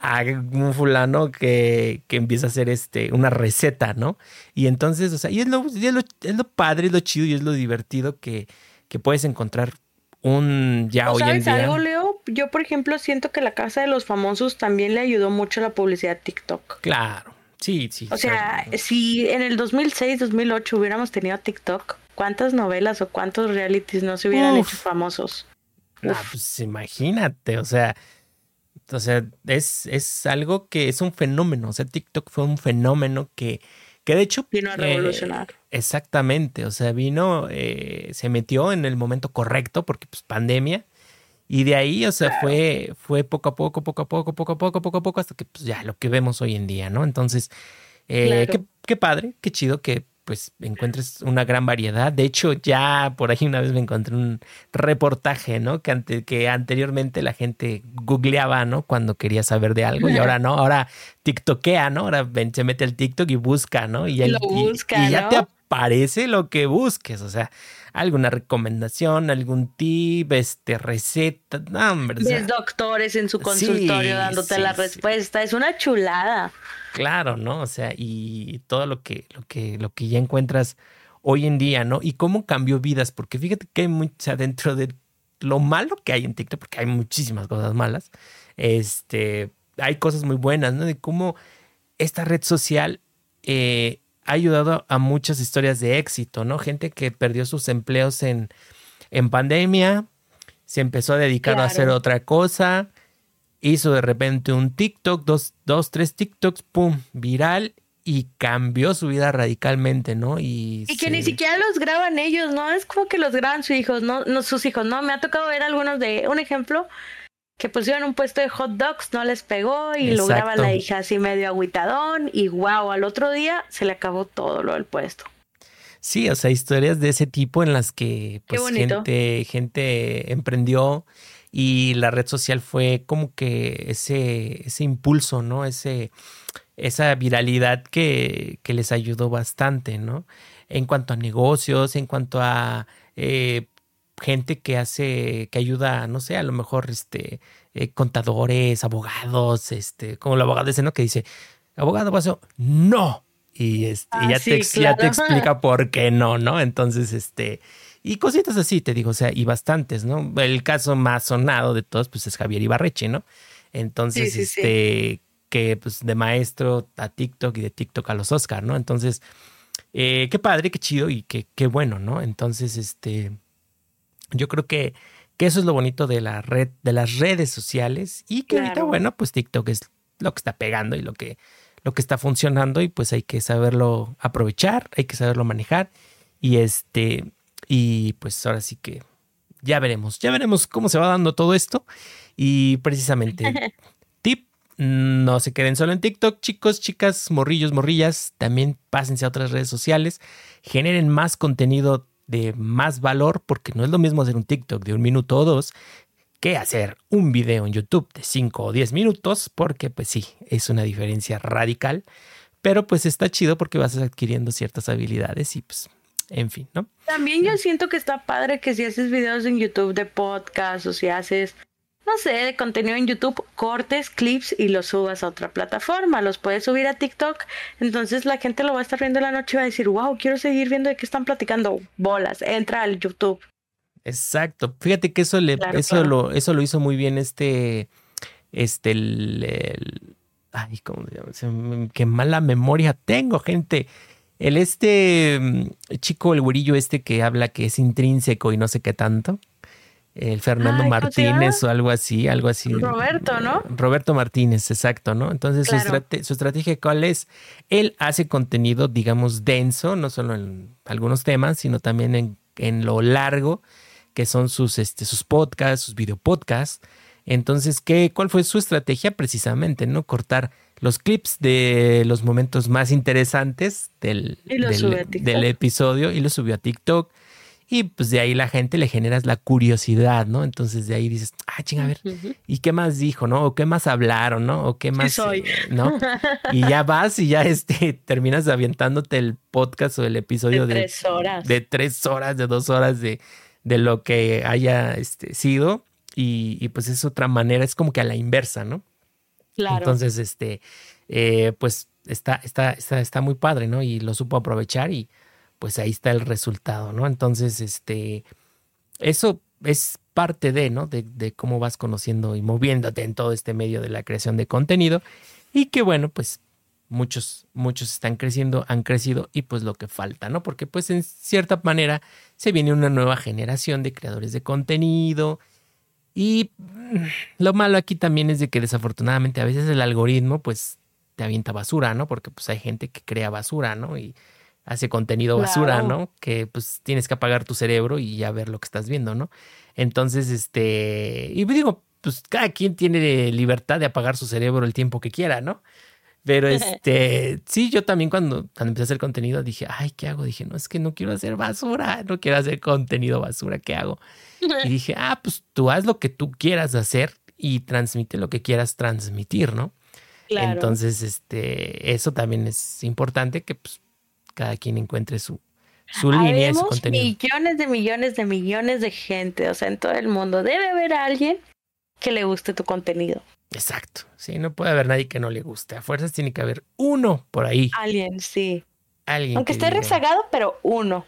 a un fulano que, que, empieza a hacer este, una receta, ¿no? Y entonces, o sea, y es lo, es lo, es lo padre, es lo chido y es lo divertido que, que puedes encontrar un ya hoy en día. algo, Leo? Yo, por ejemplo, siento que la Casa de los Famosos también le ayudó mucho a la publicidad TikTok. Claro. Sí, sí. O sea, si en el 2006, 2008 hubiéramos tenido TikTok, ¿cuántas novelas o cuántos realities no se hubieran hecho famosos? Ah, pues imagínate, o sea, o sea, es, es algo que es un fenómeno, o sea, TikTok fue un fenómeno que, que de hecho... Vino a eh, revolucionar. exactamente, o sea, vino, eh, se metió en el momento correcto porque pues pandemia, y de ahí, o sea, fue, fue poco a poco, poco a poco, poco a poco, poco a poco, hasta que pues ya lo que vemos hoy en día, ¿no? Entonces, eh, qué, qué, padre, qué chido que pues encuentres una gran variedad. De hecho, ya por ahí una vez me encontré un reportaje, ¿no? Que, ante, que anteriormente la gente googleaba, ¿no? Cuando quería saber de algo y ahora no, ahora TikTokea, ¿no? Ahora se mete al TikTok y busca, ¿no? Y, lo busca, y ya te aparece lo que busques, o sea, alguna recomendación, algún tip, este, receta, no, hombre. Ves doctores en su consultorio dándote la respuesta, es una chulada. Claro, ¿no? O sea, y todo lo que, lo que, lo que ya encuentras hoy en día, ¿no? Y cómo cambió vidas, porque fíjate que hay mucha dentro de lo malo que hay en TikTok, porque hay muchísimas cosas malas, este, hay cosas muy buenas, ¿no? De cómo esta red social eh, ha ayudado a muchas historias de éxito, ¿no? Gente que perdió sus empleos en, en pandemia, se empezó a dedicar a hacer otra cosa, hizo de repente un TikTok, dos, dos, tres TikToks, pum, viral, y cambió su vida radicalmente, ¿no? Y, que ni siquiera los graban ellos, ¿no? Es como que los graban sus hijos, ¿no? no sus hijos, ¿no? Me ha tocado ver algunos de, un ejemplo, que pusieron un puesto de hot dogs, no les pegó y lo graba la hija así medio agüitadón y wow, al otro día se le acabó todo lo del puesto. Sí, o sea, historias de ese tipo en las que pues, gente, gente emprendió y la red social fue como que ese, ese impulso, ¿no? Ese, esa viralidad que, que les ayudó bastante, ¿no? En cuanto a negocios, en cuanto a eh, gente que hace, que ayuda, no sé, a lo mejor este, eh, contadores, abogados, este, como el abogado ese, ¿no? Que dice, abogado, paso, no. Y, este, ah, ya, te, ya te explica por qué no, ¿no? Entonces, este, y cositas así, te digo, o sea, y bastantes, ¿no? El caso más sonado de todos, pues es Javier Ibarreche, ¿no? Entonces, este, que pues de maestro a TikTok y de TikTok a los Oscar, ¿no? Entonces, eh, qué padre, qué chido y qué, qué bueno, ¿no? Entonces, este, yo creo que, que eso es lo bonito de la red, de las redes sociales y que ahorita, bueno, pues TikTok es lo que está pegando y lo que, lo que está funcionando y pues hay que saberlo aprovechar, hay que saberlo manejar y este, y pues ahora sí que ya veremos, ya veremos cómo se va dando todo esto y precisamente tip, no se queden solo en TikTok, chicos, chicas, morrillos, morrillas, también pásense a otras redes sociales, generen más contenido de más valor, porque no es lo mismo hacer un TikTok de un minuto o dos que hacer un video en YouTube de 5 o 10 minutos, porque pues sí, es una diferencia radical, pero pues está chido porque vas adquiriendo ciertas habilidades y pues, en fin, ¿no? También yo siento que está padre que si haces videos en YouTube de podcast o si haces no sé, de contenido en YouTube, cortes, clips y los subas a otra plataforma. Los puedes subir a TikTok. Entonces la gente lo va a estar viendo la noche y va a decir, wow, quiero seguir viendo de qué están platicando. Bolas, entra al YouTube. Exacto. Fíjate que eso le, eso lo, eso lo hizo muy bien este, este, el, ay, ¿cómo se llama? Qué mala memoria tengo, gente. El este mm, chico, el güerillo este que habla que es intrínseco y no sé qué tanto el Fernando Martínez o algo así, algo así. Roberto, ¿no? Roberto Martínez, exacto, ¿no? Entonces su, estrategia cuál es? Él hace contenido, digamos, denso, no solo en algunos temas, sino también en, en lo largo, que son sus, este, sus podcasts, sus videopodcasts. Entonces, ¿qué, ¿cuál fue su estrategia? Precisamente, ¿no? Cortar los clips de los momentos más interesantes del, del episodio y lo subió a TikTok y pues de ahí la gente le generas la curiosidad, ¿no? Entonces de ahí dices, ah, chinga, a ver, ¿y qué más dijo, no? ¿O qué más hablaron, no? ¿O qué más, soy? ¿no? Y ya vas y ya este, terminas avientándote el podcast o el episodio de, tres horas. De tres horas, de dos horas de, de lo que haya este, sido. Y, y, pues es otra manera, es como que a la inversa, ¿no? Claro. Entonces, este, eh, pues está, está, está, está muy padre, ¿no? Y lo supo aprovechar y pues ahí está el resultado, ¿no? Entonces, este, eso es parte de, ¿no? De, cómo vas conociendo y moviéndote en todo este medio de la creación de contenido y que bueno, pues muchos, muchos están creciendo, han crecido y pues lo que falta, ¿no? Porque pues en cierta manera se viene una nueva generación de creadores de contenido y lo malo aquí también es de que desafortunadamente a veces el algoritmo pues te avienta basura, ¿no? Porque pues hay gente que crea basura, ¿no? Y hace contenido basura, ¿no? Que pues tienes que apagar tu cerebro y ya ver lo que estás viendo, ¿no? Entonces, este, y digo, pues cada quien tiene libertad de apagar su cerebro el tiempo que quiera, ¿no? Pero este, sí, yo también cuando, cuando empecé a hacer contenido dije, ay, ¿qué hago? Dije, no, es que no quiero hacer basura, no quiero hacer contenido basura, ¿qué hago? Y dije, ah, pues tú haz lo que tú quieras hacer y transmite lo que quieras transmitir, ¿no? Claro. Entonces, este, eso también es importante que pues, cada quien encuentre su, su línea y su contenido. Millones de millones de millones de gente, o sea, en todo el mundo. Debe haber alguien que le guste tu contenido. Exacto. Sí, no puede haber nadie que no le guste. A fuerzas tiene que haber uno por ahí. Alguien, sí. Alguien. Aunque esté rezagado, pero uno.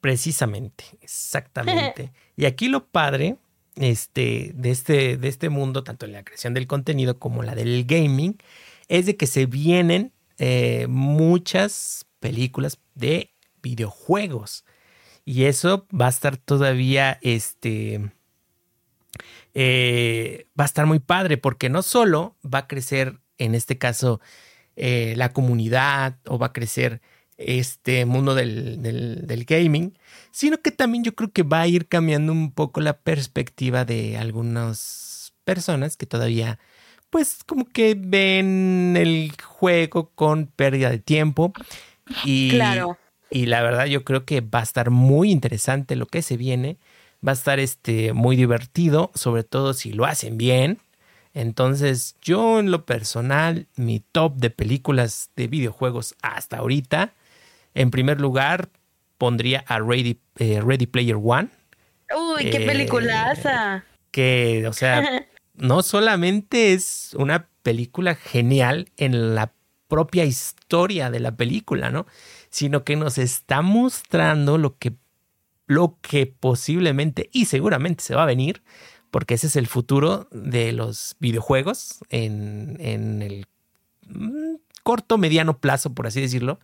Precisamente, exactamente. y aquí lo padre este, de, este, de este mundo, tanto en la creación del contenido como la del gaming, es de que se vienen eh, muchas películas de videojuegos. Y eso va a estar todavía, este, eh, va a estar muy padre porque no solo va a crecer, en este caso, eh, la comunidad o va a crecer este mundo del, del, gaming, sino que también yo creo que va a ir cambiando un poco la perspectiva de algunas personas que todavía pues como que ven el juego con pérdida de tiempo y, claro. y la verdad yo creo que va a estar muy interesante lo que se viene, va a estar este muy divertido, sobre todo si lo hacen bien. Entonces, yo en lo personal, mi top de películas de videojuegos hasta ahorita en primer lugar, pondría a Ready, eh, Ready Player One. Uy, qué eh, peliculaza. Que, o sea, no solamente es una película genial en la propia historia de la película, ¿no? Sino que nos está mostrando lo que, lo que posiblemente y seguramente se va a venir, porque ese es el futuro de los videojuegos en, en el mm, corto, mediano plazo, por así decirlo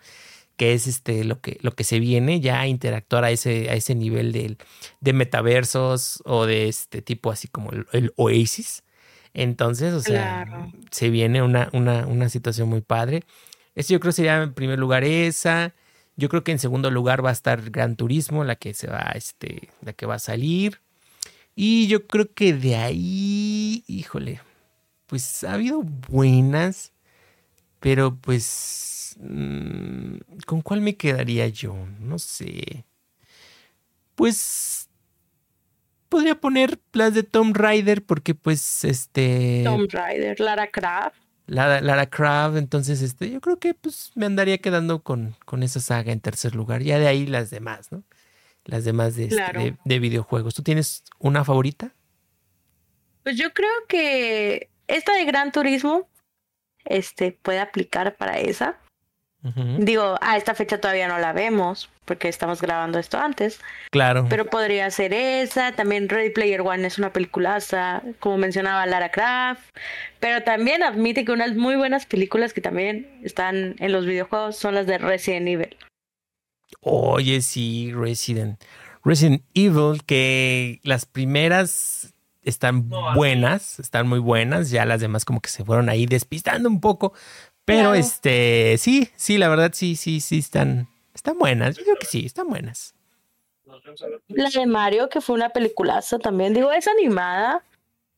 que es este, lo, que, lo que se viene ya a interactuar a ese, a ese nivel de, de metaversos o de este tipo así como el, Oasis. Entonces, o sea, se viene una, una, una, situación muy padre. Eso yo creo que sería en primer lugar esa. Yo creo que en segundo lugar va a estar Gran Turismo, la que se va, este, la que va a salir. Y yo creo que de ahí, híjole, pues ha habido buenas, pero pues Mm, ¿Con cuál me quedaría yo? No sé. Pues podría poner las de Tom Rider porque pues este... Tom Rider, Lara Croft. Lara, Lara Croft, entonces este, yo creo que pues me andaría quedando con, con esa saga en tercer lugar. Ya de ahí las demás, ¿no? Las demás de, este, de videojuegos. ¿Tú tienes una favorita? Pues yo creo que esta de Gran Turismo este, puede aplicar para esa. Digo, a esta fecha todavía no la vemos porque estamos grabando esto antes. Claro. Pero podría ser esa. También Ready Player One es una peliculaza, como mencionaba Lara Croft. Pero también admite que unas muy buenas películas que también están en los videojuegos son las de Resident Evil. Oye, sí, Resident. Resident Evil, que las primeras están buenas, están muy buenas, ya las demás como que se fueron ahí despistando un poco, pero este, sí, sí, la verdad sí, sí, sí están, están buenas. Yo creo que sí, están buenas. La de Mario, que fue una peliculaza también, digo, es animada,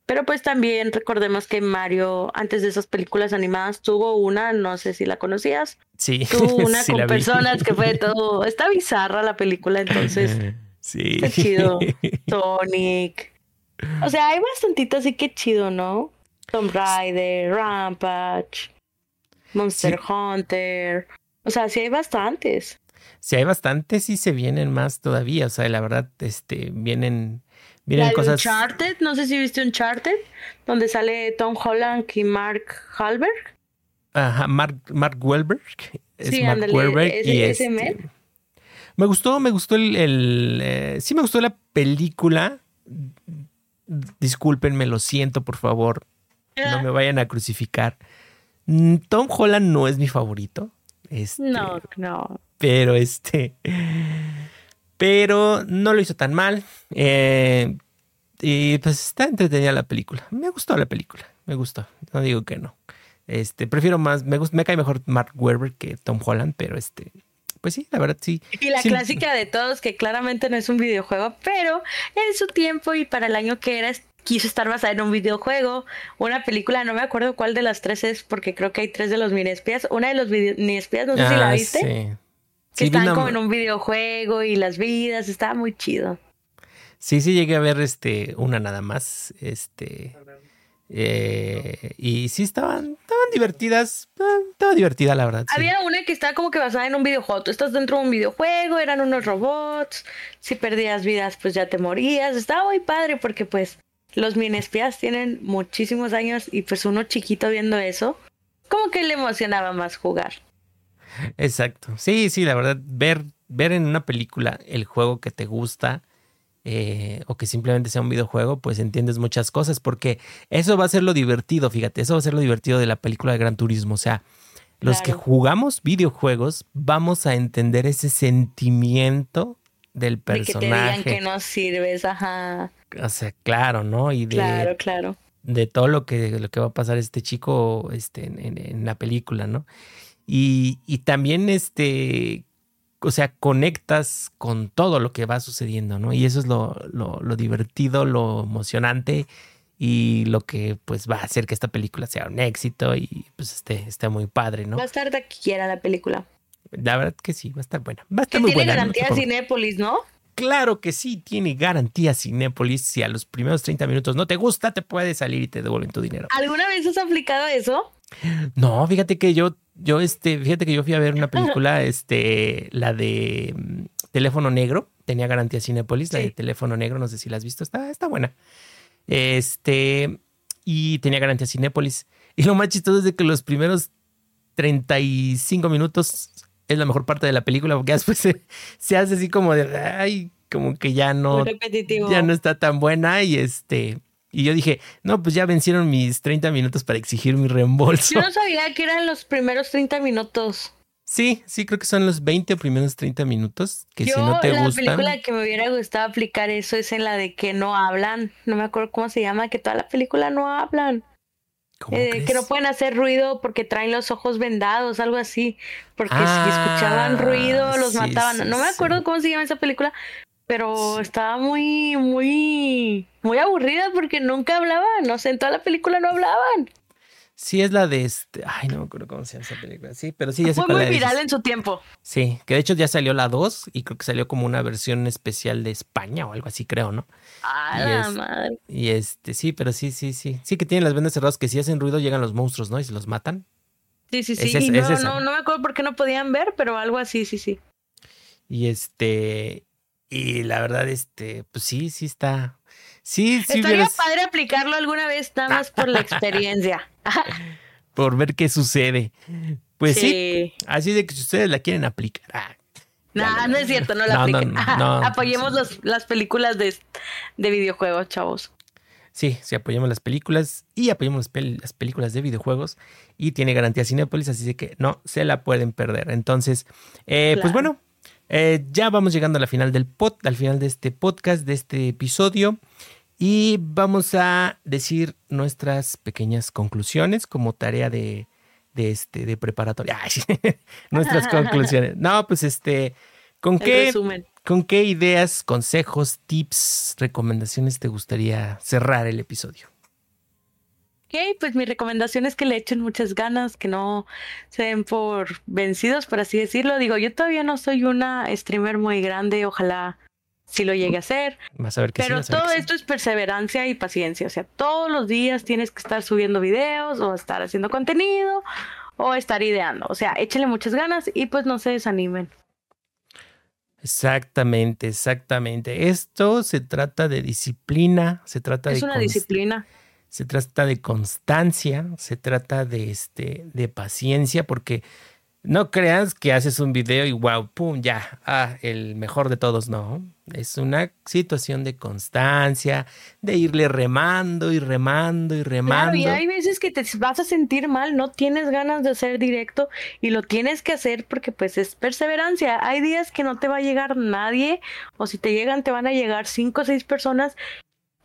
pero pues también recordemos que Mario, antes de esas películas animadas, tuvo una, no sé si la conocías. Sí. Tuvo una con personas que fue todo, está bizarra la película, entonces. Sí. Qué chido. Sonic. O sea, hay bastantito así que chido, ¿no? Tomb Raider, Rampage. Monster Hunter. O sea, sí hay bastantes. Sí hay bastantes y se vienen más todavía. O sea, la verdad, este, vienen, vienen cosas. Uncharted, no sé si viste Uncharted, donde sale Tom Holland y Mark Halberg. Ajá, Mark, Mark Wahlberg. sí, Mark Wahlberg y ese Me gustó, me gustó el, el eh, sí me gustó la película. Discúlpenme, lo siento, por favor. No ah. me vayan a crucificar. Mm, Tom Holland no es mi favorito. Este, no, no. Pero este. Pero no lo hizo tan mal. Eh, y pues está entretenida la película. Me gustó la película. Me gustó. No digo que no. Este, prefiero más. Me, me cae mejor Mark Webber que Tom Holland, pero este. Pues sí, la verdad sí. Y la clásica de todos, que claramente no es un videojuego, pero en su tiempo y para el año que era, quiso estar basada en un videojuego, una película, no me acuerdo cuál de las tres es, porque creo que hay tres de los mini espías. Una de los mini espías, no sé si la ah, viste. Sí. Que están como en un videojuego y las vidas, estaba muy chido. Sí, sí llegué a ver este una nada más, este eh, y sí estaban, estaban divertidas, estaba divertida la verdad. Había una que estaba como que basada en un videojuego. Tú estás dentro de un videojuego, eran unos robots. Si perdías vidas, pues ya te morías. Estaba muy padre porque pues los espías tienen muchísimos años y pues uno chiquito viendo eso, como que le emocionaba más jugar. Exacto. Sí, sí, la verdad, ver, ver en una película el juego que te gusta eh, o que simplemente sea un videojuego, pues entiendes muchas cosas, porque eso va a ser lo divertido, fíjate, eso va a ser lo divertido de la película de Gran Turismo. O sea, los que jugamos videojuegos vamos a entender ese sentimiento del personaje. De que te digan que no sirves, ajá. O sea, claro, ¿no? Y claro, claro. de todo lo que, lo que va a pasar este chico este, en, la película, ¿no? Y, y, también, este, o sea, conectas con todo lo que va sucediendo, ¿no? Y eso es lo, lo, lo divertido, lo emocionante y lo que pues va a hacer que esta película sea un éxito y pues esté, esté muy padre, ¿no? Va a estar de quiera la película. La verdad que sí, va a estar buena. Va a estar muy tiene buena. garantía Cinépolis, ¿no? Claro que sí, tiene garantía Cinépolis. Si a los primeros 30 minutos no te gusta, te puede salir y te devuelven tu dinero. ¿Alguna vez has aplicado eso? No, fíjate que yo, yo, este, fíjate que yo fui a ver una película, este, la de mm, Teléfono Negro. Tenía garantía Cinépolis, la de Teléfono Negro, no sé si la has visto, está, está buena. Este, y tenía garantía Cinépolis. Y lo más chistoso es de que los primeros 35 minutos es la mejor parte de la película porque después se, hace así como de, ay, como que ya no, ya no está tan buena y este, y yo dije, no, pues ya vencieron mis 30 minutos para exigir mi reembolso. Yo no sabía que eran los primeros 30 minutos. Sí, sí, creo que son los 20 primeros 30 minutos. Que si no te la película que me hubiera gustado aplicar eso es en la de que no hablan. No me acuerdo cómo se llama, que toda la película no hablan. Eh, que no pueden hacer ruido porque traen los ojos vendados, algo así. Porque si escuchaban ah, ruido, los mataban. no me acuerdo cómo se llama esa película, pero estaba muy, muy, muy aburrida porque nunca hablaban. No sé, en toda la película no hablaban. Sí, es la de este. Ay, no me acuerdo cómo se llama esa película. Sí, pero sí, ya Fue muy viral en su tiempo. Sí, que de hecho ya salió la 2 y creo que salió como una versión especial de España o algo así, creo, ¿no? Ah, la madre. Y este, sí, pero sí, sí, sí. Sí que tienen las vendas cerradas que si hacen ruido llegan los monstruos, ¿no? Y se los matan. Sí, sí, sí. y no, no, no me acuerdo por qué no podían ver, pero algo así, sí, sí. Y este. Y la verdad, este, pues sí, sí está. Sí, sí. Estaría padre aplicarlo alguna vez, nada más por la experiencia. Por ver qué sucede. Pues sí. Así de que si ustedes la quieren aplicar. Ah, no, no es cierto, no la apliquen. apoyemos las películas de, de, videojuegos, chavos. Sí, sí, apoyemos las películas y apoyemos las, películas de videojuegos y tiene garantía Cinepolis, así que no se la pueden perder. Entonces, eh, pues bueno, eh, ya vamos llegando a la final del pod, al final de este podcast, de este episodio. Y vamos a decir nuestras pequeñas conclusiones como tarea de, de, este, de preparatoria. nuestras conclusiones. No, pues este, ¿con qué, ¿con qué ideas, consejos, tips, recomendaciones te gustaría cerrar el episodio? Ok, pues mi recomendación es que le echen muchas ganas, que no se den por vencidos, por así decirlo. Digo, yo todavía no soy una streamer muy grande, ojalá sí lo llegue a hacer. Vas a ver que Pero todo esto es perseverancia y paciencia. O sea, todos los días tienes que estar subiendo videos o estar haciendo contenido o estar ideando. O sea, échenle muchas ganas y pues no se desanimen. Exactamente, exactamente. Esto se trata de disciplina, se trata de... Es una disciplina se trata de constancia, se trata de, este, de paciencia, porque no creas que haces un video y wow, pum, ya, ah, el mejor de todos, no. Es una situación de constancia, de irle remando y remando y remando. Claro, y hay veces que te vas a sentir mal, no tienes ganas de hacer directo y lo tienes que hacer porque pues es perseverancia. Hay días que no te va a llegar nadie o si te llegan te van a llegar cinco o seis personas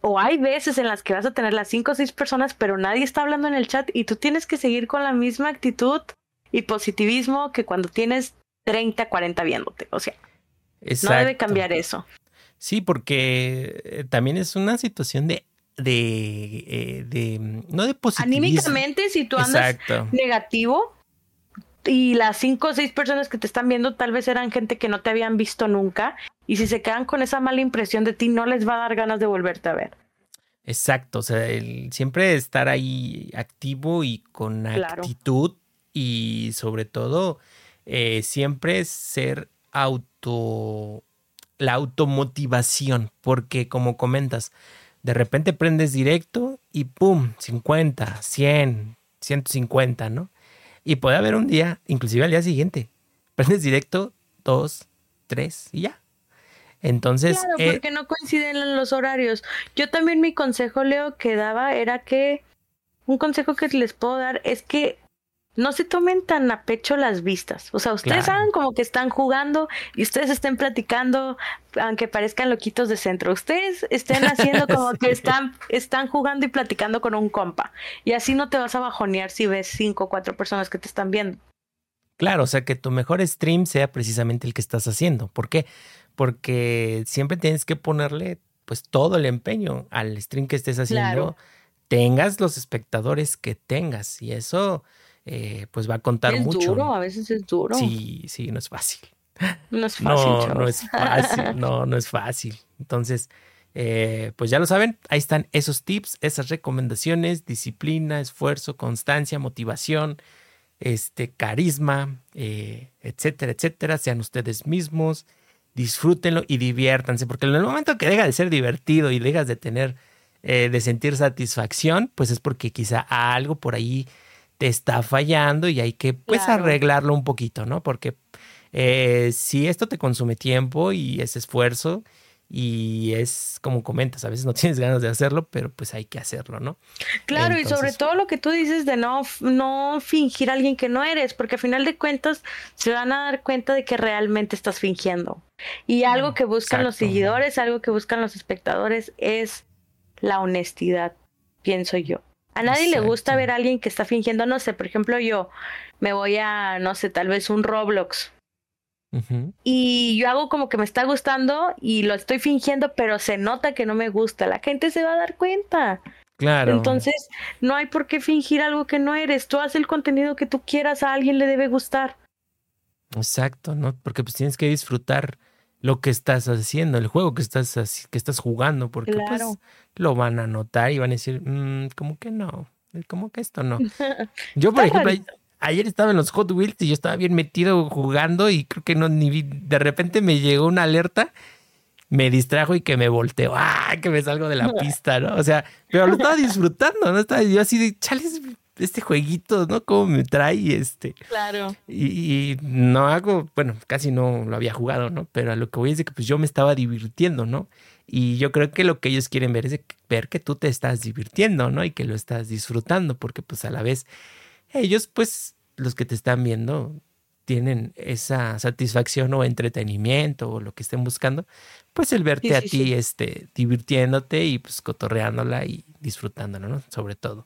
o hay veces en las que vas a tener las cinco o seis personas, pero nadie está hablando en el chat y tú tienes que seguir con la misma actitud y positivismo que cuando tienes 30, 40 viéndote. O sea, no debe cambiar eso. Sí, porque eh, también es una situación de de, eh, de no de positivismo. Anímicamente, si tú andas negativo y las cinco o seis personas que te están viendo tal vez eran gente que no te habían visto nunca y si se quedan con esa mala impresión de ti, no les va a dar ganas de volverte a ver. Exacto, o sea, el, siempre estar ahí activo y con actitud y sobre todo eh, siempre ser auto, la automotivación, porque como comentas, de repente prendes directo y ¡pum! 50, 100, 150, ¿no? Y puede haber un día, inclusive al día siguiente, prendes directo, dos, tres y ya. Entonces. Claro, eh, porque no coinciden los horarios. Yo también mi consejo, Leo, que daba era que. Un consejo que les puedo dar es que no se tomen tan a pecho las vistas. O sea, ustedes saben como que están jugando y ustedes estén platicando, aunque parezcan loquitos de centro. Ustedes estén haciendo como que están, están jugando y platicando con un compa. Y así no te vas a bajonear si ves cinco o cuatro personas que te están viendo. Claro, o sea, que tu mejor stream sea precisamente el que estás haciendo. ¿Por qué? Porque siempre tienes que ponerle pues todo el empeño al stream que estés haciendo. Tengas los espectadores que tengas. Y eso eh, pues va a contar mucho. Es duro, a veces es duro. Sí, sí, no es fácil. No es fácil. No, no es fácil, no, no es fácil. Entonces, eh, pues ya lo saben, ahí están esos tips, esas recomendaciones, disciplina, esfuerzo, constancia, motivación, este, carisma, eh, etcétera, etcétera. Sean ustedes mismos, disfrútenlo y diviértanse, porque en el momento que deja de ser divertido y dejas de tener, de sentir satisfacción, pues es porque quizá algo por ahí te está fallando y hay que pues arreglarlo un poquito, ¿no? Porque eh, si esto te consume tiempo y es esfuerzo y es como comentas, a veces no tienes ganas de hacerlo, pero pues hay que hacerlo, ¿no? Claro, y sobre todo lo que tú dices de no, no fingir a alguien que no eres, porque al final de cuentas se van a dar cuenta de que realmente estás fingiendo. Y algo que buscan los seguidores, algo que buscan los espectadores es la honestidad, pienso yo. A nadie le gusta ver a alguien que está fingiendo, no sé, por ejemplo, yo me voy a, no sé, tal vez un Roblox. Y yo hago como que me está gustando y lo estoy fingiendo, pero se nota que no me gusta. La gente se va a dar cuenta. Claro. Entonces, no hay por qué fingir algo que no eres. Tú haces el contenido que tú quieras, a alguien le debe gustar. Exacto, ¿no? Porque pues tienes que disfrutar lo que estás haciendo, el juego que estás, que estás jugando, porque pues lo van a notar y van a decir, mm, como que no, como que esto no. Yo, por ejemplo, ayer estaba en los Hot Wheels y yo estaba bien metido jugando y creo que no, ni vi, de repente me llegó una alerta, me distrajo y que me volteo, ¡ah! que me salgo de la pista, ¿no? O sea, pero lo estaba disfrutando, ¿no? Estaba yo así de, chales, este jueguito, ¿no? Cómo me trae este. Claro. Y, no hago, bueno, casi no lo había jugado, ¿no? Pero a lo que voy es de que pues yo me estaba divirtiendo, ¿no? Y yo creo que lo que ellos quieren ver es ver que tú te estás divirtiendo, ¿no? Y que lo estás disfrutando, porque pues a la vez ellos, pues, los que te están viendo, tienen esa satisfacción o entretenimiento o lo que estén buscando, pues el verte a ti, este, divirtiéndote y pues cotorreándola y disfrutándolo, ¿no? Sobre todo.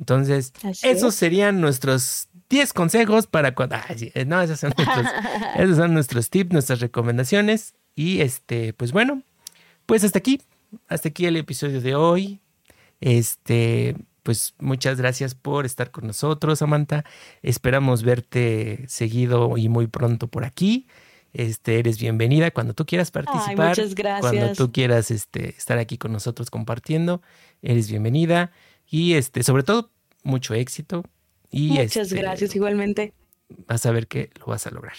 Entonces, esos serían nuestros 10 consejos para cuando... Eh, no, esos son, nuestros, esos son nuestros tips, nuestras recomendaciones. Y este, pues bueno, pues hasta aquí, hasta aquí el episodio de hoy. Este, pues muchas gracias por estar con nosotros, Samantha. Esperamos verte seguido y muy pronto por aquí. Este, eres bienvenida cuando tú quieras participar. muchas gracias. Cuando tú quieras este, estar aquí con nosotros compartiendo, eres bienvenida. Y este, sobre todo, mucho éxito. Y Muchas este, gracias, igualmente. Vas a ver que lo vas a lograr.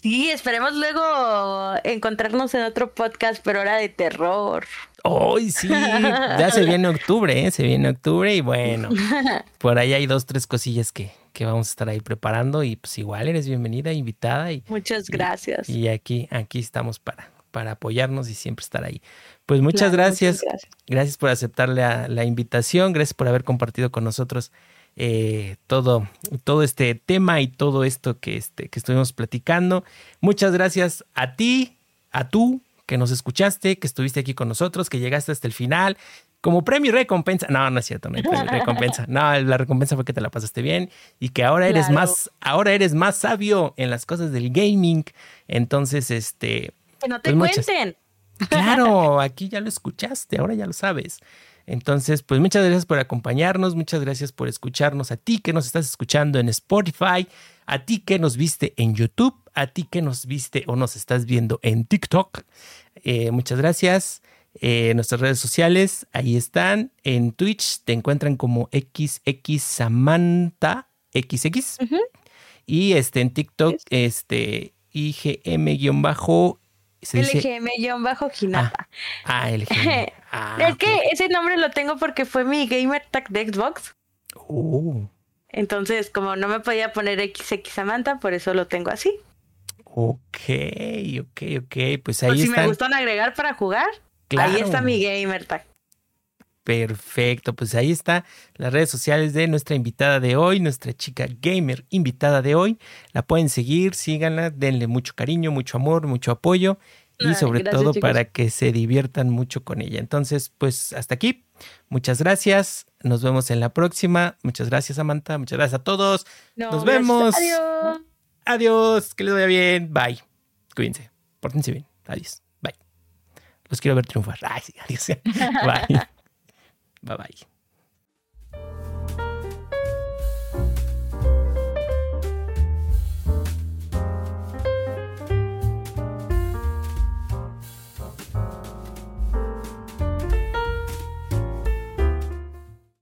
Sí, esperemos luego encontrarnos en otro podcast, pero ahora de terror. ¡Ay, sí! Ya se viene octubre, ¿eh? Se viene octubre y bueno, por ahí hay dos, tres cosillas que, que vamos a estar ahí preparando y pues igual eres bienvenida, invitada. Y, Muchas gracias. Y, aquí, aquí estamos para, para apoyarnos y siempre estar ahí. Pues muchas, gracias. gracias. por aceptar la, invitación, gracias por haber compartido con nosotros eh, todo, todo este tema y todo esto que, este, que estuvimos platicando. Muchas gracias a ti, a tú que nos escuchaste, que estuviste aquí con nosotros, que llegaste hasta el final. Como premio y recompensa, no, no es cierto, no hay premio y recompensa. No, la recompensa fue que te la pasaste bien y que ahora eres más, ahora eres más sabio en las cosas del gaming. Entonces, este. Que no te pues cuenten. Claro, aquí ya lo escuchaste, ahora ya lo sabes. Entonces, pues muchas gracias por acompañarnos, muchas gracias por escucharnos, a ti que nos estás escuchando en Spotify, a ti que nos viste en YouTube, a ti que nos viste o nos estás viendo en TikTok. Eh, muchas gracias. Eh, nuestras redes sociales, ahí están. En Twitch te encuentran como XX Samantha XX. Y este, en TikTok, este, IGM-bajo LGM-Ginapa. Ah, ah LGM. Ah, es que ese nombre lo tengo porque fue mi gamer tag de Xbox. Oh. Entonces, como no me podía poner XX Samantha, por eso lo tengo así. Ok, ok, ok. Pues ahí por si me gustan agregar para jugar, ahí está mi gamer tag. Perfecto, pues ahí está las redes sociales de nuestra invitada de hoy, nuestra chica gamer invitada de hoy. La pueden seguir, síganla, denle mucho cariño, mucho amor, mucho apoyo y sobre todo para que se diviertan mucho con ella. Entonces, pues hasta aquí. Muchas gracias. Nos vemos en la próxima. Muchas gracias, Samantha. Muchas gracias a todos. Nos vemos. Adiós. Adiós. Que les vaya bien. Bye. Cuídense. Pórtense bien. Adiós. Bye. Los quiero ver triunfar. Ay, sí, adiós. Bye. Bye bye.